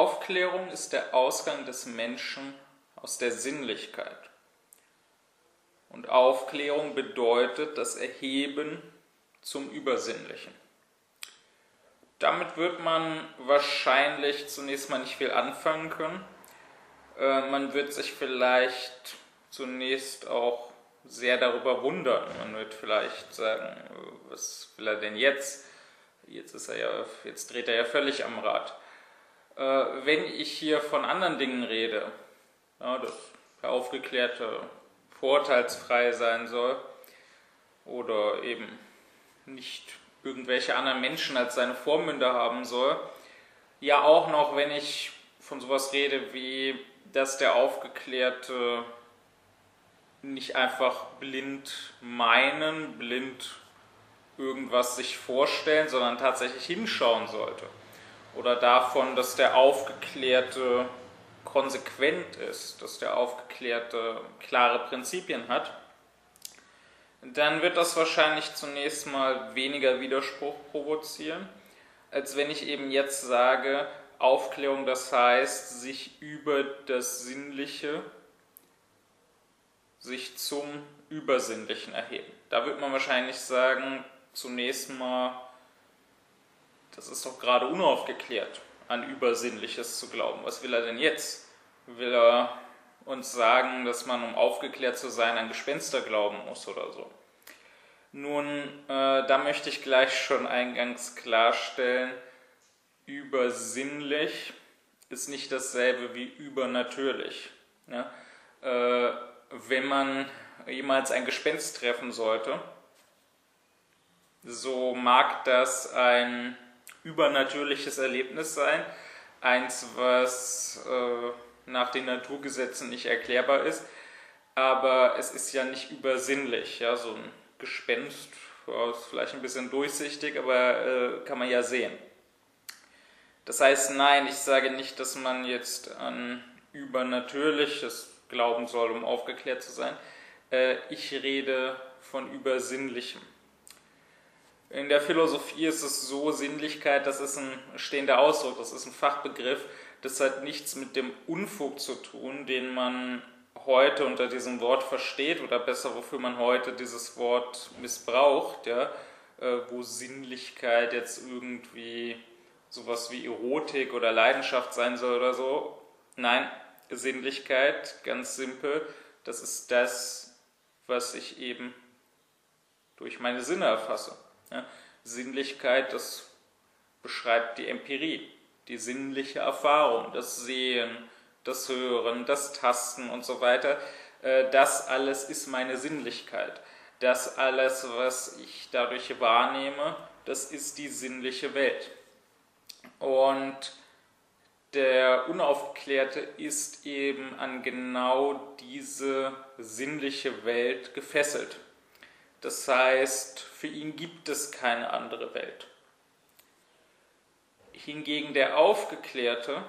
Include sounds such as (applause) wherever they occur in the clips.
Aufklärung ist der Ausgang des Menschen aus der Sinnlichkeit. Und Aufklärung bedeutet das Erheben zum Übersinnlichen. Damit wird man wahrscheinlich zunächst mal nicht viel anfangen können. Äh, man wird sich vielleicht zunächst auch sehr darüber wundern. Man wird vielleicht sagen, was will er denn jetzt? Jetzt ist er ja, jetzt dreht er ja völlig am Rad. Äh, wenn ich hier von anderen Dingen rede, ja, dass der Aufgeklärte vorteilsfrei sein soll oder eben nicht irgendwelche anderen Menschen als seine Vormünder haben soll. Ja, auch noch, wenn ich von sowas rede wie, dass der Aufgeklärte nicht einfach blind meinen, blind irgendwas sich vorstellen, sondern tatsächlich hinschauen sollte. Oder davon, dass der Aufgeklärte konsequent ist, dass der Aufgeklärte klare Prinzipien hat dann wird das wahrscheinlich zunächst mal weniger Widerspruch provozieren, als wenn ich eben jetzt sage, Aufklärung, das heißt, sich über das Sinnliche, sich zum Übersinnlichen erheben. Da wird man wahrscheinlich sagen, zunächst mal, das ist doch gerade unaufgeklärt, an Übersinnliches zu glauben. Was will er denn jetzt? Will er uns sagen, dass man, um aufgeklärt zu sein, an Gespenster glauben muss oder so. Nun, äh, da möchte ich gleich schon eingangs klarstellen, übersinnlich ist nicht dasselbe wie übernatürlich. Ja? Äh, wenn man jemals ein Gespenst treffen sollte, so mag das ein übernatürliches Erlebnis sein, eins, was äh, nach den Naturgesetzen nicht erklärbar ist, aber es ist ja nicht übersinnlich. Ja, so ein Gespenst, ist vielleicht ein bisschen durchsichtig, aber äh, kann man ja sehen. Das heißt, nein, ich sage nicht, dass man jetzt an Übernatürliches glauben soll, um aufgeklärt zu sein. Äh, ich rede von Übersinnlichem. In der Philosophie ist es so, Sinnlichkeit, das ist ein stehender Ausdruck, das ist ein Fachbegriff, das hat nichts mit dem Unfug zu tun, den man heute unter diesem Wort versteht oder besser, wofür man heute dieses Wort missbraucht, ja, äh, wo Sinnlichkeit jetzt irgendwie sowas wie Erotik oder Leidenschaft sein soll oder so. Nein, Sinnlichkeit, ganz simpel, das ist das, was ich eben durch meine Sinne erfasse. Ja. Sinnlichkeit, das beschreibt die Empirie, die sinnliche Erfahrung, das Sehen, das Hören, das Tasten und so weiter, äh, das alles ist meine Sinnlichkeit. Das alles, was ich dadurch wahrnehme, das ist die sinnliche Welt. Und der Unaufgeklärte ist eben an genau diese sinnliche Welt gefesselt. Das heißt, für ihn gibt es keine andere Welt. Hingegen der Aufgeklärte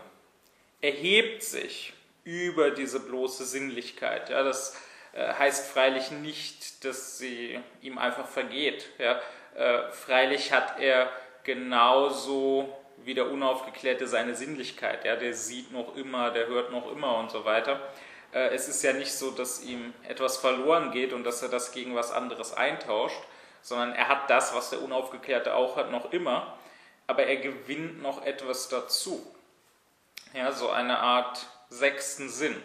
erhebt sich über diese bloße Sinnlichkeit. Ja, das äh, heißt freilich nicht, dass sie ihm einfach vergeht. Ja. Äh, freilich hat er genauso wie der Unaufgeklärte seine Sinnlichkeit. Ja, der sieht noch immer, der hört noch immer und so weiter. Äh, es ist ja nicht so, dass ihm etwas verloren geht und dass er das gegen was anderes eintauscht, sondern er hat das, was der Unaufgeklärte auch hat, noch immer, aber er gewinnt noch etwas dazu ja, so eine Art sechsten Sinn,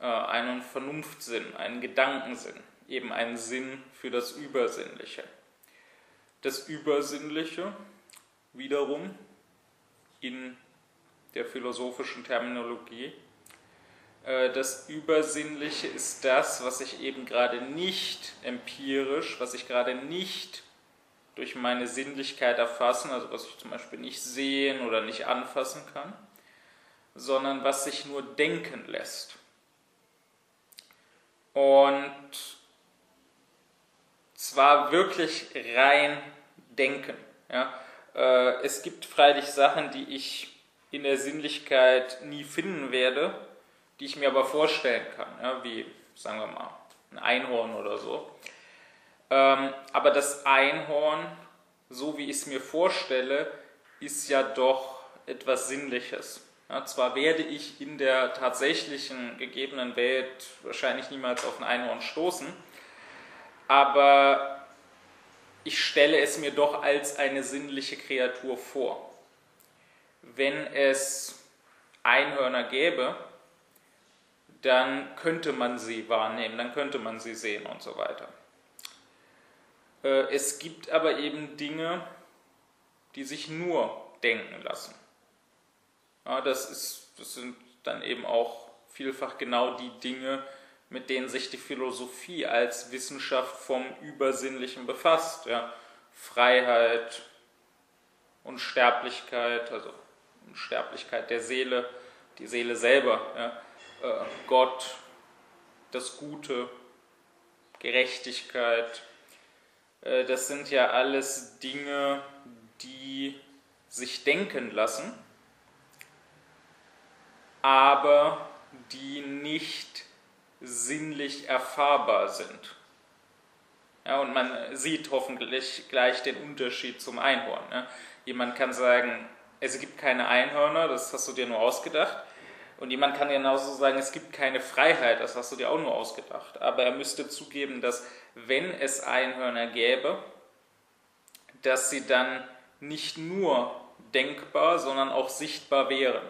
äh, einen Vernunftsinn, einen Gedankensinn, eben einen Sinn für das Übersinnliche. Das Übersinnliche wiederum in der philosophischen Terminologie. Äh, das Übersinnliche ist das, was ich eben gerade nicht empirisch, was ich gerade nicht durch meine Sinnlichkeit erfassen, also was ich zum Beispiel nicht sehen oder nicht anfassen kann, sondern was sich nur denken lässt. Und zwar wirklich rein denken. Ja. Äh, es gibt freilich Sachen, die ich in der Sinnlichkeit nie finden werde, die ich mir aber vorstellen kann, ja, wie, sagen wir mal, ein Einhorn oder so. Ähm, aber das Einhorn, so wie ich es mir vorstelle, ist ja doch etwas Sinnliches. Ja, zwar werde ich in der tatsächlichen gegebenen Welt wahrscheinlich niemals auf ein Einhorn stoßen, aber ich stelle es mir doch als eine sinnliche Kreatur vor. Wenn es Einhörner gäbe, dann könnte man sie wahrnehmen, dann könnte man sie sehen und so weiter. Äh, es gibt aber eben Dinge, die sich nur denken lassen. Das, ist, das sind dann eben auch vielfach genau die Dinge, mit denen sich die Philosophie als Wissenschaft vom Übersinnlichen befasst. Ja. Freiheit, Unsterblichkeit, also Unsterblichkeit der Seele, die Seele selber, ja. Äh, Gott, das Gute, Gerechtigkeit. Äh, das sind ja alles Dinge, die sich denken lassen aber die nicht sinnlich erfahrbar sind. Ja, und man sieht hoffentlich gleich den Unterschied zum Einhorn. Ne? Jemand kann sagen, es gibt keine Einhörner, das hast du dir nur ausgedacht. Und jemand kann genauso sagen, es gibt keine Freiheit, das hast du dir auch nur ausgedacht. Aber er müsste zugeben, dass wenn es Einhörner gäbe, dass sie dann nicht nur denkbar, sondern auch sichtbar wären.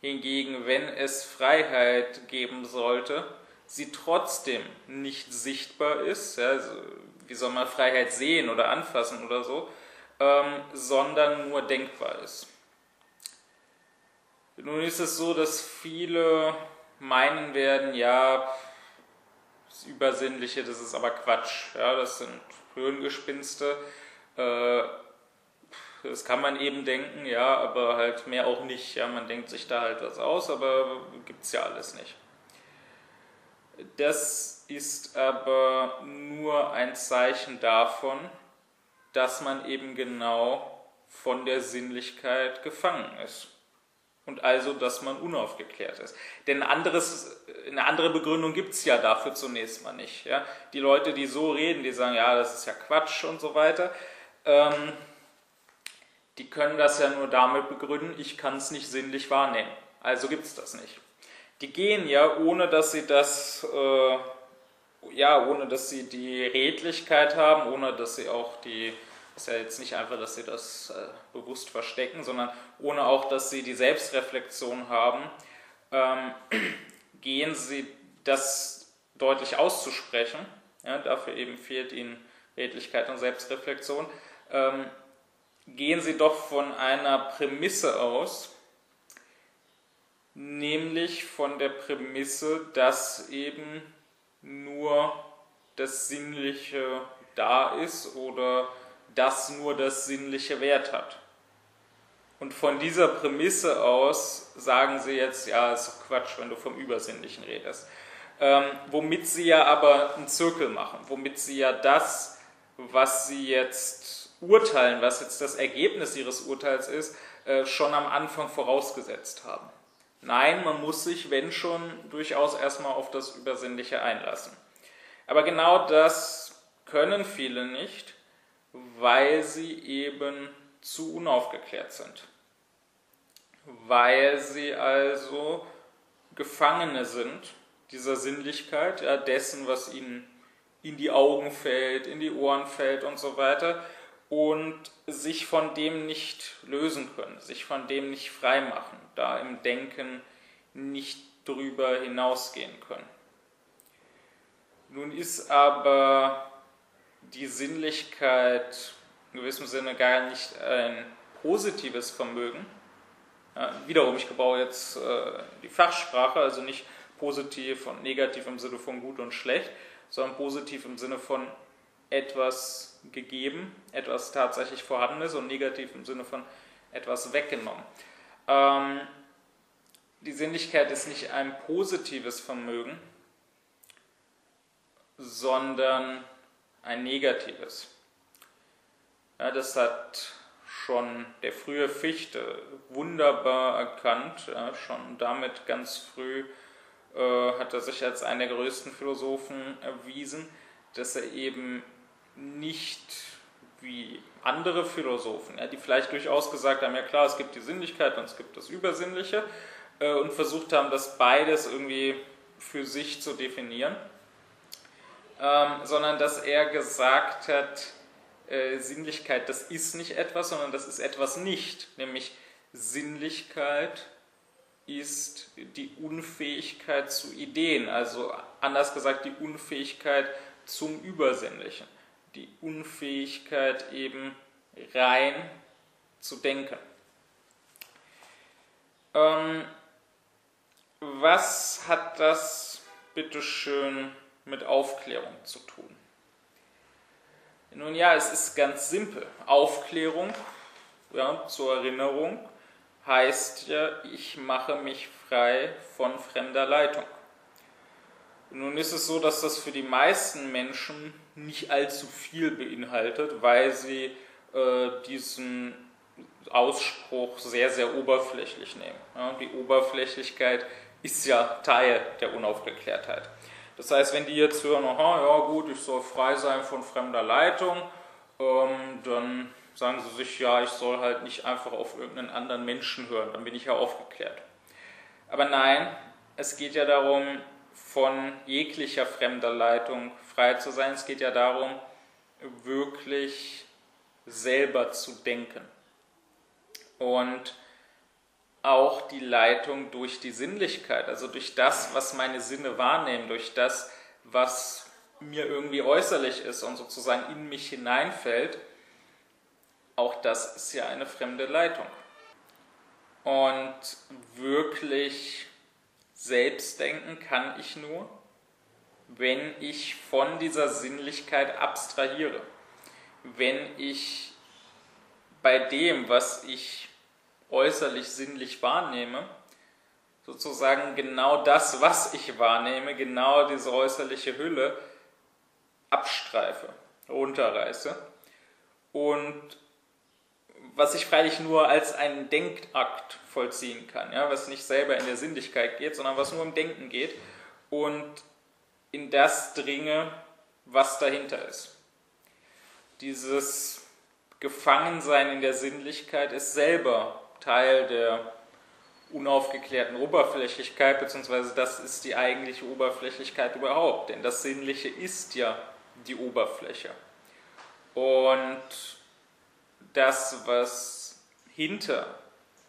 Hingegen, wenn es Freiheit geben sollte, sie trotzdem nicht sichtbar ist, ja, also wie soll man Freiheit sehen oder anfassen oder so, ähm, sondern nur denkbar ist. Nun ist es so, dass viele meinen werden, ja, das Übersinnliche, das ist aber Quatsch, ja, das sind Hirngespinste. Äh, das kann man eben denken, ja, aber halt mehr auch nicht. Ja, man denkt sich da halt was aus, aber gibt es ja alles nicht. Das ist aber nur ein Zeichen davon, dass man eben genau von der Sinnlichkeit gefangen ist. Und also, dass man unaufgeklärt ist. Denn anderes, eine andere Begründung gibt es ja dafür zunächst mal nicht. Ja? Die Leute, die so reden, die sagen, ja, das ist ja Quatsch und so weiter. Ähm, die können das ja nur damit begründen, ich kann es nicht sinnlich wahrnehmen. Also gibt es das nicht. Die gehen ja, ohne dass sie das, äh, ja, ohne dass sie die Redlichkeit haben, ohne dass sie auch die, ist ja jetzt nicht einfach, dass sie das äh, bewusst verstecken, sondern ohne auch, dass sie die Selbstreflexion haben, ähm, (clears throat) gehen sie das deutlich auszusprechen. Ja, dafür eben fehlt ihnen Redlichkeit und Selbstreflexion. Ähm, gehen Sie doch von einer Prämisse aus, nämlich von der Prämisse, dass eben nur das Sinnliche da ist oder dass nur das Sinnliche Wert hat. Und von dieser Prämisse aus sagen sie jetzt, ja, ist doch Quatsch, wenn du vom Übersinnlichen redest. Ähm, womit sie ja aber einen Zirkel machen, womit sie ja das, was sie jetzt urteilen, was jetzt das Ergebnis ihres Urteils ist, äh, schon am Anfang vorausgesetzt haben. Nein, man muss sich, wenn schon, durchaus erstmal auf das Übersinnliche einlassen. Aber genau das können viele nicht, weil sie eben zu unaufgeklärt sind. Weil sie also Gefangene sind dieser Sinnlichkeit, ja, dessen, was ihnen in die Augen fällt, in die Ohren fällt und so weiter und sich von dem nicht lösen können, sich von dem nicht freimachen, da im Denken nicht drüber hinausgehen können. Nun ist aber die Sinnlichkeit in gewissem Sinne gar nicht ein positives Vermögen. Ja, wiederum, ich gebrauche jetzt äh, die Fachsprache, also nicht positiv und negativ im Sinne von gut und schlecht, sondern positiv im Sinne von etwas gegeben, etwas tatsächlich vorhandenes und negativ im Sinne von etwas weggenommen. Ähm, die Sinnlichkeit ist nicht ein positives Vermögen, sondern ein negatives. Ja, das hat schon der frühe Fichte wunderbar erkannt, ja, schon damit ganz früh äh, hat er sich als einer der größten Philosophen erwiesen, dass er eben nicht wie andere Philosophen, ja, die vielleicht durchaus gesagt haben, ja klar, es gibt die Sinnlichkeit und es gibt das Übersinnliche äh, und versucht haben, das beides irgendwie für sich zu definieren, ähm, sondern dass er gesagt hat, äh, Sinnlichkeit, das ist nicht etwas, sondern das ist etwas nicht, nämlich Sinnlichkeit ist die Unfähigkeit zu Ideen, also anders gesagt die Unfähigkeit zum Übersinnlichen, die Unfähigkeit eben rein zu denken. Ähm, was hat das bitteschön mit Aufklärung zu tun? Nun ja, es ist ganz simpel. Aufklärung, ja, zur Erinnerung, heißt ja, ich mache mich frei von fremder Leitung. Nun ist es so, dass das für die meisten Menschen nicht allzu viel beinhaltet, weil sie äh, diesen Ausspruch sehr, sehr oberflächlich nehmen. Ja, die Oberflächlichkeit ist ja Teil der Unaufgeklärtheit. Das heißt, wenn die jetzt hören, aha, ja gut, ich soll frei sein von fremder Leitung, ähm, dann sagen sie sich, ja, ich soll halt nicht einfach auf irgendeinen anderen Menschen hören, dann bin ich ja aufgeklärt. Aber nein, es geht ja darum, von jeglicher fremder Leitung frei zu sein. Es geht ja darum, wirklich selber zu denken. Und auch die Leitung durch die Sinnlichkeit, also durch das, was meine Sinne wahrnehmen, durch das, was mir irgendwie äußerlich ist und sozusagen in mich hineinfällt, auch das ist ja eine fremde Leitung. Und wirklich selbst denken kann ich nur, wenn ich von dieser Sinnlichkeit abstrahiere, wenn ich bei dem, was ich äußerlich sinnlich wahrnehme, sozusagen genau das, was ich wahrnehme, genau diese äußerliche Hülle abstreife, runterreiße und was ich freilich nur als einen Denkakt vollziehen kann, ja, was nicht selber in der Sinnlichkeit geht, sondern was nur im Denken geht und in das dringe, was dahinter ist. Dieses Gefangensein in der Sinnlichkeit ist selber Teil der unaufgeklärten Oberflächlichkeit, beziehungsweise das ist die eigentliche Oberflächlichkeit überhaupt, denn das Sinnliche ist ja die Oberfläche. Und das, was hinter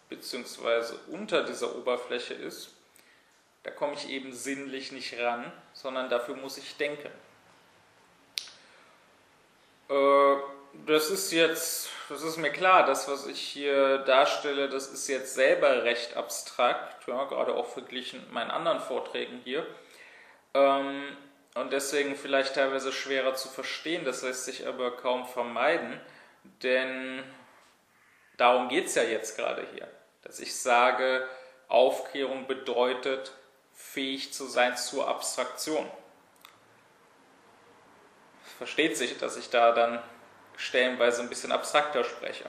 beziehungsweise unter dieser Oberfläche ist, da komme ich eben sinnlich nicht ran, sondern dafür muss ich denken. Äh, das ist jetzt, das ist mir klar, das, was ich hier darstelle, das ist jetzt selber recht abstrakt, ja, gerade auch verglichen mit meinen anderen Vorträgen hier. Ähm, und deswegen vielleicht teilweise schwerer zu verstehen, das lässt sich aber kaum vermeiden, denn darum geht es ja jetzt gerade hier, dass ich sage, Aufklärung bedeutet, fähig zu sein zur Abstraktion. Versteht sich, dass ich da dann stellenweise ein bisschen abstrakter spreche.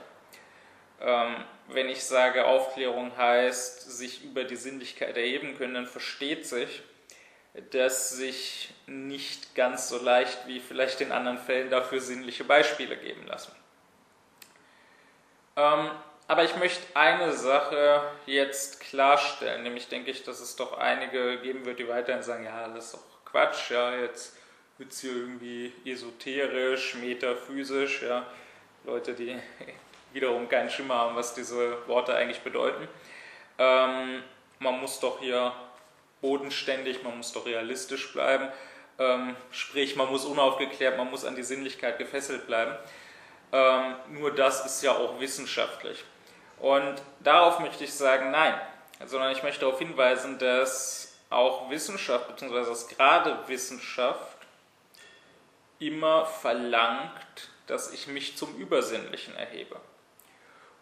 Ähm, wenn ich sage, Aufklärung heißt, sich über die Sinnlichkeit erheben können, dann versteht sich, dass sich nicht ganz so leicht wie vielleicht in anderen Fällen dafür sinnliche Beispiele geben lassen. Ähm, aber ich möchte eine Sache jetzt klarstellen, nämlich denke ich, dass es doch einige geben wird, die weiterhin sagen, ja, das ist doch Quatsch, ja, jetzt wird es hier irgendwie esoterisch, metaphysisch, ja, Leute, die wiederum keinen Schimmer haben, was diese Worte eigentlich bedeuten. Ähm, man muss doch hier bodenständig, man muss doch realistisch bleiben, ähm, sprich, man muss unaufgeklärt, man muss an die Sinnlichkeit gefesselt bleiben. Ähm, nur das ist ja auch wissenschaftlich. Und darauf möchte ich sagen, nein, sondern ich möchte darauf hinweisen, dass auch Wissenschaft, beziehungsweise dass gerade Wissenschaft immer verlangt, dass ich mich zum Übersinnlichen erhebe.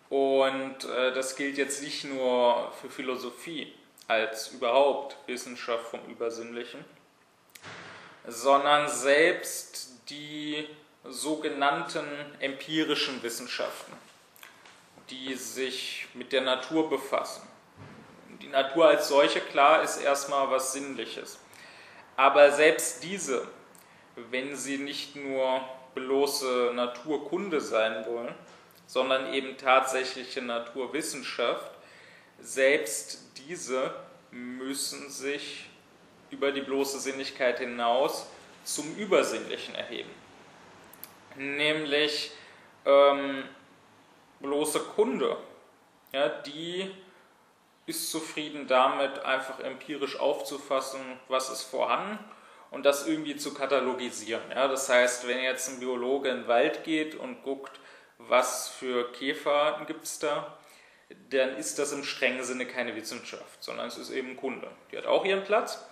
Und äh, das gilt jetzt nicht nur für Philosophie als überhaupt Wissenschaft vom Übersinnlichen, sondern selbst die sogenannten empirischen Wissenschaften, die sich mit der Natur befassen. Die Natur als solche, klar, ist erstmal was Sinnliches. Aber selbst diese wenn sie nicht nur bloße Naturkunde sein wollen, sondern eben tatsächliche Naturwissenschaft, selbst diese müssen sich über die bloße Sinnlichkeit hinaus zum Übersinnlichen erheben. Nämlich ähm, bloße Kunde, ja, die ist zufrieden damit, einfach empirisch aufzufassen, was ist vorhanden und das irgendwie zu katalogisieren. Ja, das heißt, wenn jetzt ein Biologe in den Wald geht und guckt, was für Käfer gibt es da, dann ist das im strengen Sinne keine Wissenschaft, sondern es ist eben Kunde. Die hat auch ihren Platz,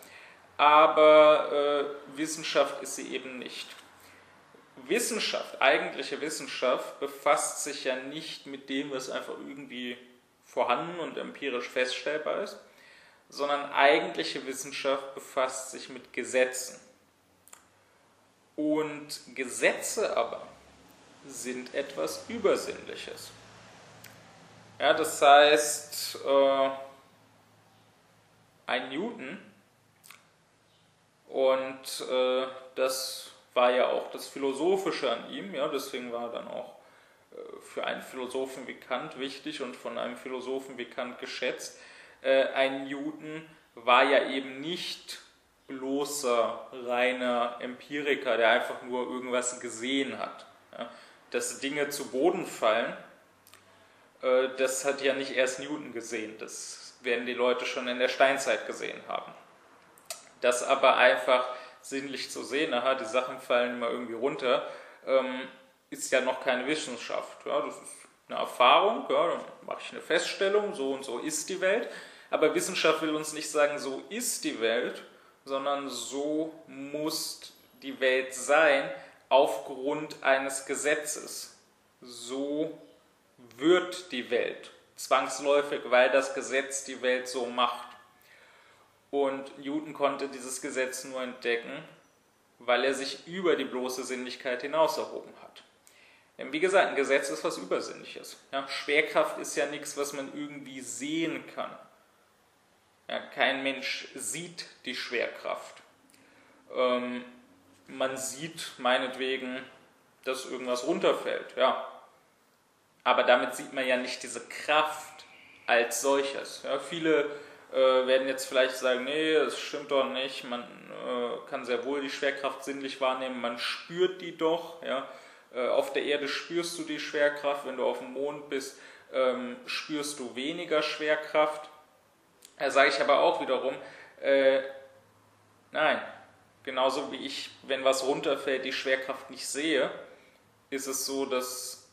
aber äh, Wissenschaft ist sie eben nicht. Wissenschaft, eigentliche Wissenschaft, befasst sich ja nicht mit dem, was einfach irgendwie vorhanden und empirisch feststellbar ist, sondern eigentliche Wissenschaft befasst sich mit Gesetzen. Und Gesetze aber sind etwas Übersinnliches. Ja, das heißt, äh, ein Newton, und äh, das war ja auch das Philosophische an ihm, ja, deswegen war er dann auch äh, für einen Philosophen wie Kant wichtig und von einem Philosophen wie Kant geschätzt. Äh, ein Newton war ja eben nicht bloßer, reiner Empiriker, der einfach nur irgendwas gesehen hat. Ja. Dass Dinge zu Boden fallen, äh, das hat ja nicht erst Newton gesehen, das werden die Leute schon in der Steinzeit gesehen haben. Das aber einfach sinnlich zu sehen, aha, die Sachen fallen immer irgendwie runter, ähm, ist ja noch keine Wissenschaft. Ja, das ist eine Erfahrung, ja, dann mache ich eine Feststellung, so und so ist die Welt. Aber Wissenschaft will uns nicht sagen, so ist die Welt, sondern so muss die Welt sein aufgrund eines Gesetzes. So wird die Welt zwangsläufig, weil das Gesetz die Welt so macht. Und Newton konnte dieses Gesetz nur entdecken, weil er sich über die bloße Sinnlichkeit hinaus erhoben hat. Denn wie gesagt, ein Gesetz ist was Übersinnliches. Ja, Schwerkraft ist ja nichts, was man irgendwie sehen kann. Ja, kein Mensch sieht die Schwerkraft. Ähm, man sieht meinetwegen, dass irgendwas runterfällt, ja. Aber damit sieht man ja nicht diese Kraft als solches. Ja, viele äh, werden jetzt vielleicht sagen, nee, das stimmt doch nicht, man äh, kann sehr wohl die Schwerkraft sinnlich wahrnehmen, man spürt die doch, ja. Äh, auf der Erde spürst du die Schwerkraft, wenn du auf dem Mond bist, ähm, spürst du weniger Schwerkraft. Da sage ich aber auch wiederum, äh, nein, genauso wie ich, wenn was runterfällt, die Schwerkraft nicht sehe, ist es so, dass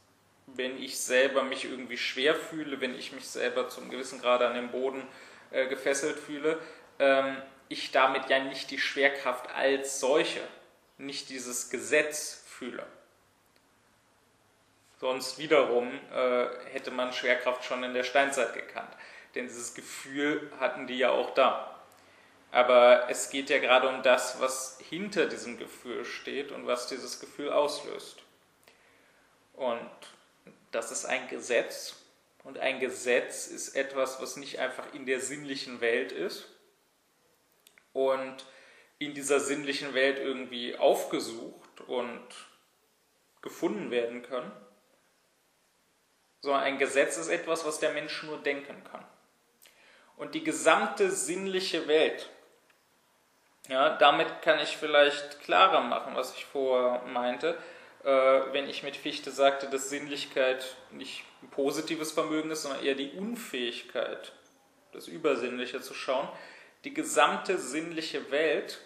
wenn ich selber mich irgendwie schwer fühle, wenn ich mich selber zum gewissen Grad an den Boden äh, gefesselt fühle, ähm, ich damit ja nicht die Schwerkraft als solche, nicht dieses Gesetz fühle. Sonst wiederum äh, hätte man Schwerkraft schon in der Steinzeit gekannt. Denn dieses Gefühl hatten die ja auch da. Aber es geht ja gerade um das, was hinter diesem Gefühl steht und was dieses Gefühl auslöst. Und das ist ein Gesetz, und ein Gesetz ist etwas, was nicht einfach in der sinnlichen Welt ist und in dieser sinnlichen Welt irgendwie aufgesucht und gefunden werden kann, sondern ein Gesetz ist etwas, was der Mensch nur denken kann. Und die gesamte sinnliche Welt, ja, damit kann ich vielleicht klarer machen, was ich vorher meinte, äh, wenn ich mit Fichte sagte, dass Sinnlichkeit nicht ein positives Vermögen ist, sondern eher die Unfähigkeit, das Übersinnliche zu schauen. Die gesamte sinnliche Welt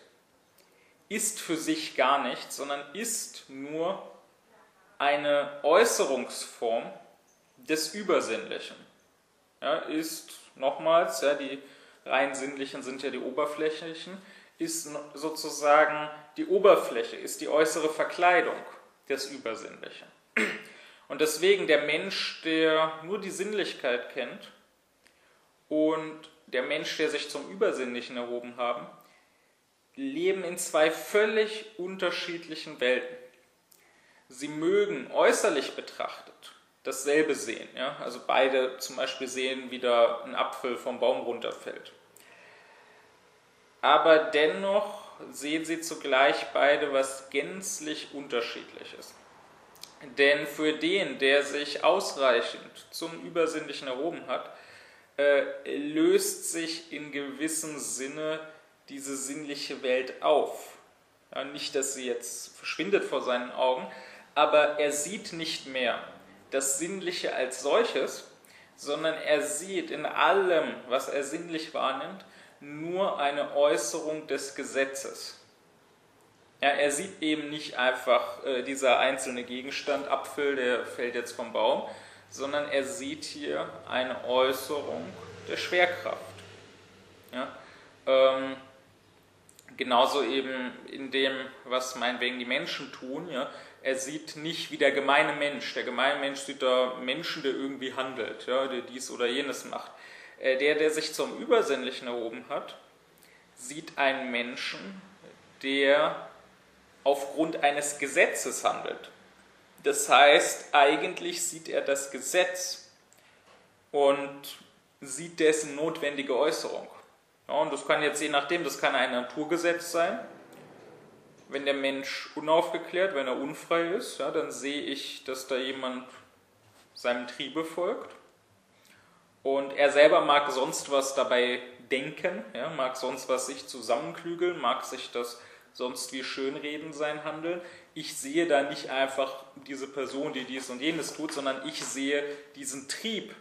ist für sich gar nichts, sondern ist nur eine Äußerungsform des Übersinnlichen. Ja, ist nochmals, ja, die rein sinnlichen sind ja die oberflächlichen, ist sozusagen die Oberfläche, ist die äußere Verkleidung des Übersinnlichen. Und deswegen der Mensch, der nur die Sinnlichkeit kennt und der Mensch, der sich zum Übersinnlichen erhoben haben, leben in zwei völlig unterschiedlichen Welten. Sie mögen äußerlich betrachtet dasselbe sehen. Ja? Also beide zum Beispiel sehen, wie da ein Apfel vom Baum runterfällt. Aber dennoch sehen sie zugleich beide was gänzlich unterschiedliches. Denn für den, der sich ausreichend zum Übersinnlichen erhoben hat, äh, löst sich in gewissem Sinne diese sinnliche Welt auf. Ja, nicht, dass sie jetzt verschwindet vor seinen Augen, aber er sieht nicht mehr das Sinnliche als solches, sondern er sieht in allem, was er sinnlich wahrnimmt, nur eine Äußerung des Gesetzes. Ja, er sieht eben nicht einfach äh, dieser einzelne Gegenstand, Apfel, der fällt jetzt vom Baum, sondern er sieht hier eine Äußerung der Schwerkraft. Ja, ähm, genauso eben in dem, was meinetwegen die Menschen tun. Ja, er sieht nicht wie der gemeine Mensch. Der gemeine Mensch sieht da Menschen, der irgendwie handelt, ja, der dies oder jenes macht. Äh, der, der sich zum Übersinnlichen erhoben hat, sieht einen Menschen, der aufgrund eines Gesetzes handelt. Das heißt, eigentlich sieht er das Gesetz und sieht dessen notwendige Äußerung. Ja, und das kann jetzt je nachdem, das kann ein Naturgesetz sein. Wenn der Mensch unaufgeklärt, wenn er unfrei ist, ja, dann sehe ich, dass da jemand seinem Triebe folgt. Und er selber mag sonst was dabei denken, ja, mag sonst was sich zusammenklügeln, mag sich das sonst wie schönreden sein Handeln. Ich sehe da nicht einfach diese Person, die dies und jenes tut, sondern ich sehe diesen Trieb,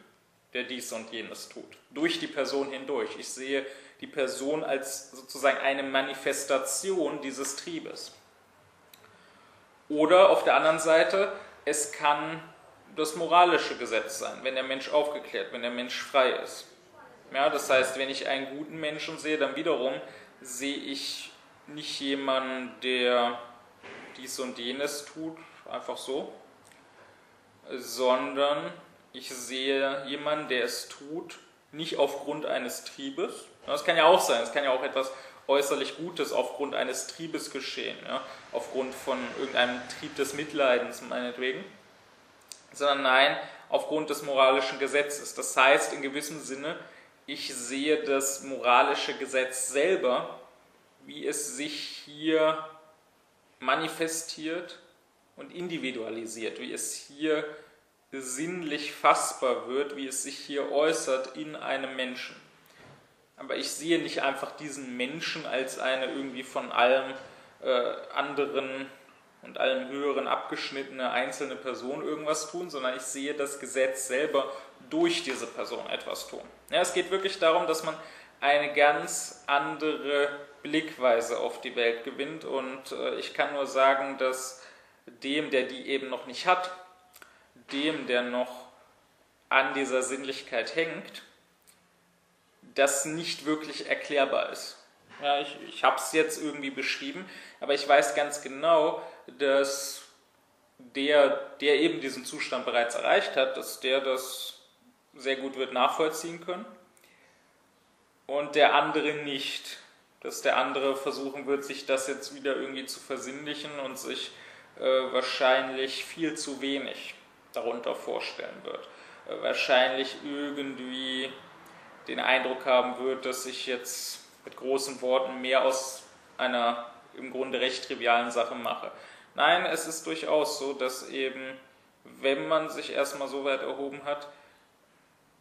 der dies und jenes tut, durch die Person hindurch. Ich sehe die Person als sozusagen eine Manifestation dieses Triebes. Oder auf der anderen Seite, es kann das moralische Gesetz sein, wenn der Mensch aufgeklärt, wenn der Mensch frei ist. Ja, das heißt, wenn ich einen guten Menschen sehe, dann wiederum sehe ich nicht jemanden, der dies und jenes tut, einfach so, sondern ich sehe jemanden, der es tut, nicht aufgrund eines Triebes. Das kann ja auch sein, es kann ja auch etwas äußerlich Gutes aufgrund eines Triebes geschehen, ja? aufgrund von irgendeinem Trieb des Mitleidens meinetwegen, sondern nein, aufgrund des moralischen Gesetzes. Das heißt in gewissem Sinne, ich sehe das moralische Gesetz selber wie es sich hier manifestiert und individualisiert, wie es hier sinnlich fassbar wird, wie es sich hier äußert in einem Menschen. Aber ich sehe nicht einfach diesen Menschen als eine irgendwie von allem äh, anderen und allem Höheren abgeschnittene einzelne Person irgendwas tun, sondern ich sehe das Gesetz selber durch diese Person etwas tun. Ja, es geht wirklich darum, dass man eine ganz andere Blickweise auf die Welt gewinnt. Und äh, ich kann nur sagen, dass dem, der die eben noch nicht hat, dem, der noch an dieser Sinnlichkeit hängt, das nicht wirklich erklärbar ist. Ja, ich ich habe es jetzt irgendwie beschrieben, aber ich weiß ganz genau, dass der, der eben diesen Zustand bereits erreicht hat, dass der das sehr gut wird nachvollziehen können und der andere nicht dass der andere versuchen wird, sich das jetzt wieder irgendwie zu versinnlichen und sich äh, wahrscheinlich viel zu wenig darunter vorstellen wird. Äh, wahrscheinlich irgendwie den Eindruck haben wird, dass ich jetzt mit großen Worten mehr aus einer im Grunde recht trivialen Sache mache. Nein, es ist durchaus so, dass eben, wenn man sich erstmal so weit erhoben hat,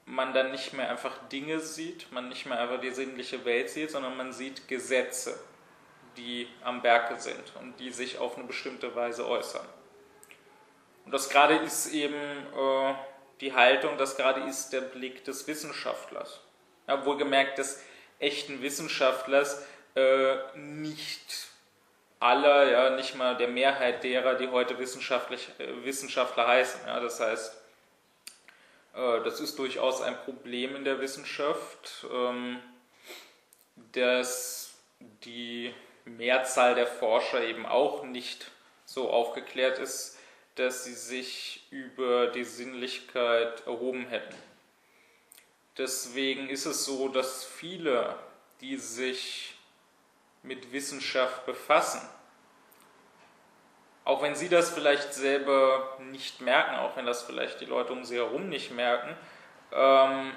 man dann nicht mehr einfach Dinge sieht, man nicht mehr einfach die sinnliche Welt sieht, sondern man sieht Gesetze, die am Werke sind und die sich auf eine bestimmte Weise äußern. Und das gerade ist eben äh, die Haltung, das gerade ist der Blick des Wissenschaftlers. Ja, wohlgemerkt des echten Wissenschaftlers, äh, nicht aller, ja, nicht mal der Mehrheit derer, die heute wissenschaftlich, äh, Wissenschaftler heißen. Ja, das heißt, äh, das ist durchaus ein Problem in der Wissenschaft, ähm, dass die Mehrzahl der Forscher eben auch nicht so aufgeklärt ist, dass sie sich über die Sinnlichkeit erhoben hätten. Deswegen ist es so, dass viele, die sich mit Wissenschaft befassen, auch wenn sie das vielleicht selber nicht merken, auch wenn das vielleicht die Leute um sie herum nicht merken, ähm,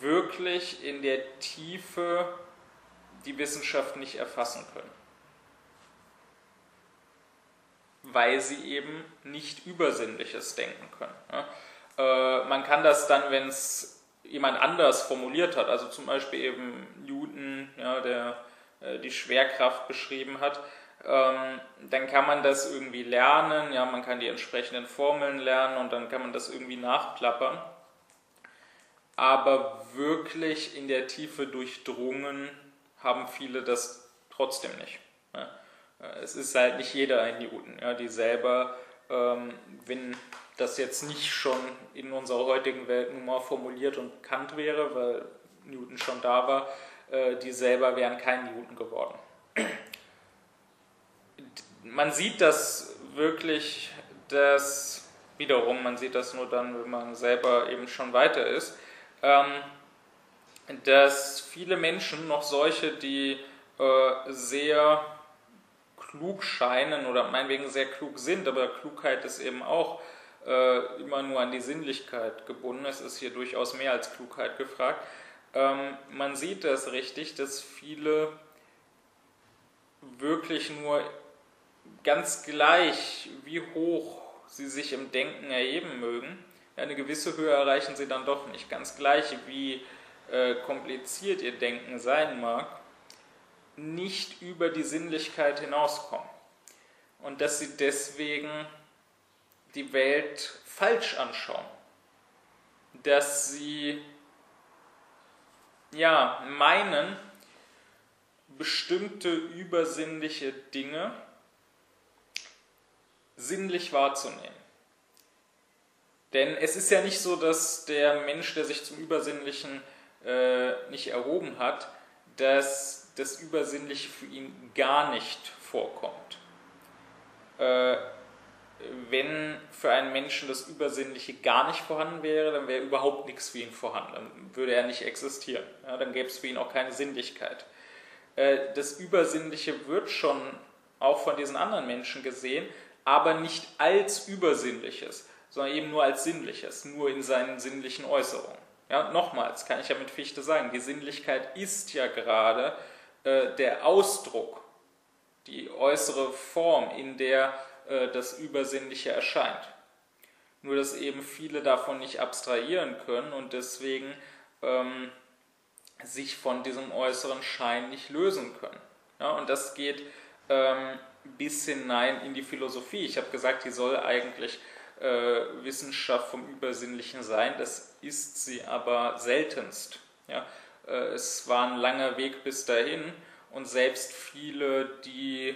wirklich in der Tiefe die Wissenschaft nicht erfassen können. Weil sie eben nicht Übersinnliches denken können. Ja? Äh, man kann das dann, wenn es jemand anders formuliert hat, also zum Beispiel eben Newton, ja, der äh, die Schwerkraft beschrieben hat, ähm, dann kann man das irgendwie lernen, ja, man kann die entsprechenden Formeln lernen und dann kann man das irgendwie nachplappern. Aber wirklich in der Tiefe durchdrungen haben viele das trotzdem nicht. Ja. Äh, es ist halt nicht jeder ein Newton, ja, die selber, ähm, wenn das jetzt nicht schon in unserer heutigen Welt nun mal formuliert und bekannt wäre, weil Newton schon da war, äh, die selber wären kein Newton geworden. Man sieht das wirklich, dass wiederum, man sieht das nur dann, wenn man selber eben schon weiter ist, ähm, dass viele Menschen, noch solche, die äh, sehr klug scheinen oder meinetwegen sehr klug sind, aber Klugheit ist eben auch äh, immer nur an die Sinnlichkeit gebunden. Es ist hier durchaus mehr als Klugheit gefragt. Ähm, man sieht das richtig, dass viele wirklich nur ganz gleich, wie hoch sie sich im Denken erheben mögen, eine gewisse Höhe erreichen sie dann doch nicht. Ganz gleich, wie äh, kompliziert ihr Denken sein mag, nicht über die Sinnlichkeit hinauskommen. Und dass sie deswegen die Welt falsch anschauen. Dass sie ja meinen, bestimmte übersinnliche Dinge sinnlich wahrzunehmen. Denn es ist ja nicht so, dass der Mensch, der sich zum Übersinnlichen äh, nicht erhoben hat, dass das Übersinnliche für ihn gar nicht vorkommt. Äh, wenn für einen Menschen das Übersinnliche gar nicht vorhanden wäre, dann wäre überhaupt nichts für ihn vorhanden, dann würde er nicht existieren. Ja, dann gäbe es für ihn auch keine Sinnlichkeit. Äh, das Übersinnliche wird schon auch von diesen anderen Menschen gesehen, aber nicht als Übersinnliches, sondern eben nur als Sinnliches, nur in seinen sinnlichen Äußerungen. Ja, nochmals kann ich ja mit Fichte sagen, die Sinnlichkeit ist ja gerade äh, der Ausdruck, die äußere Form, in der äh, das Übersinnliche erscheint. Nur dass eben viele davon nicht abstrahieren können und deswegen ähm, sich von diesem äußeren Schein nicht lösen können. Ja, und das geht ähm, bis hinein in die Philosophie. Ich habe gesagt, die soll eigentlich äh, Wissenschaft vom Übersinnlichen sein. Das ist sie aber seltenst. Ja? Äh, es war ein langer Weg bis dahin und selbst viele, die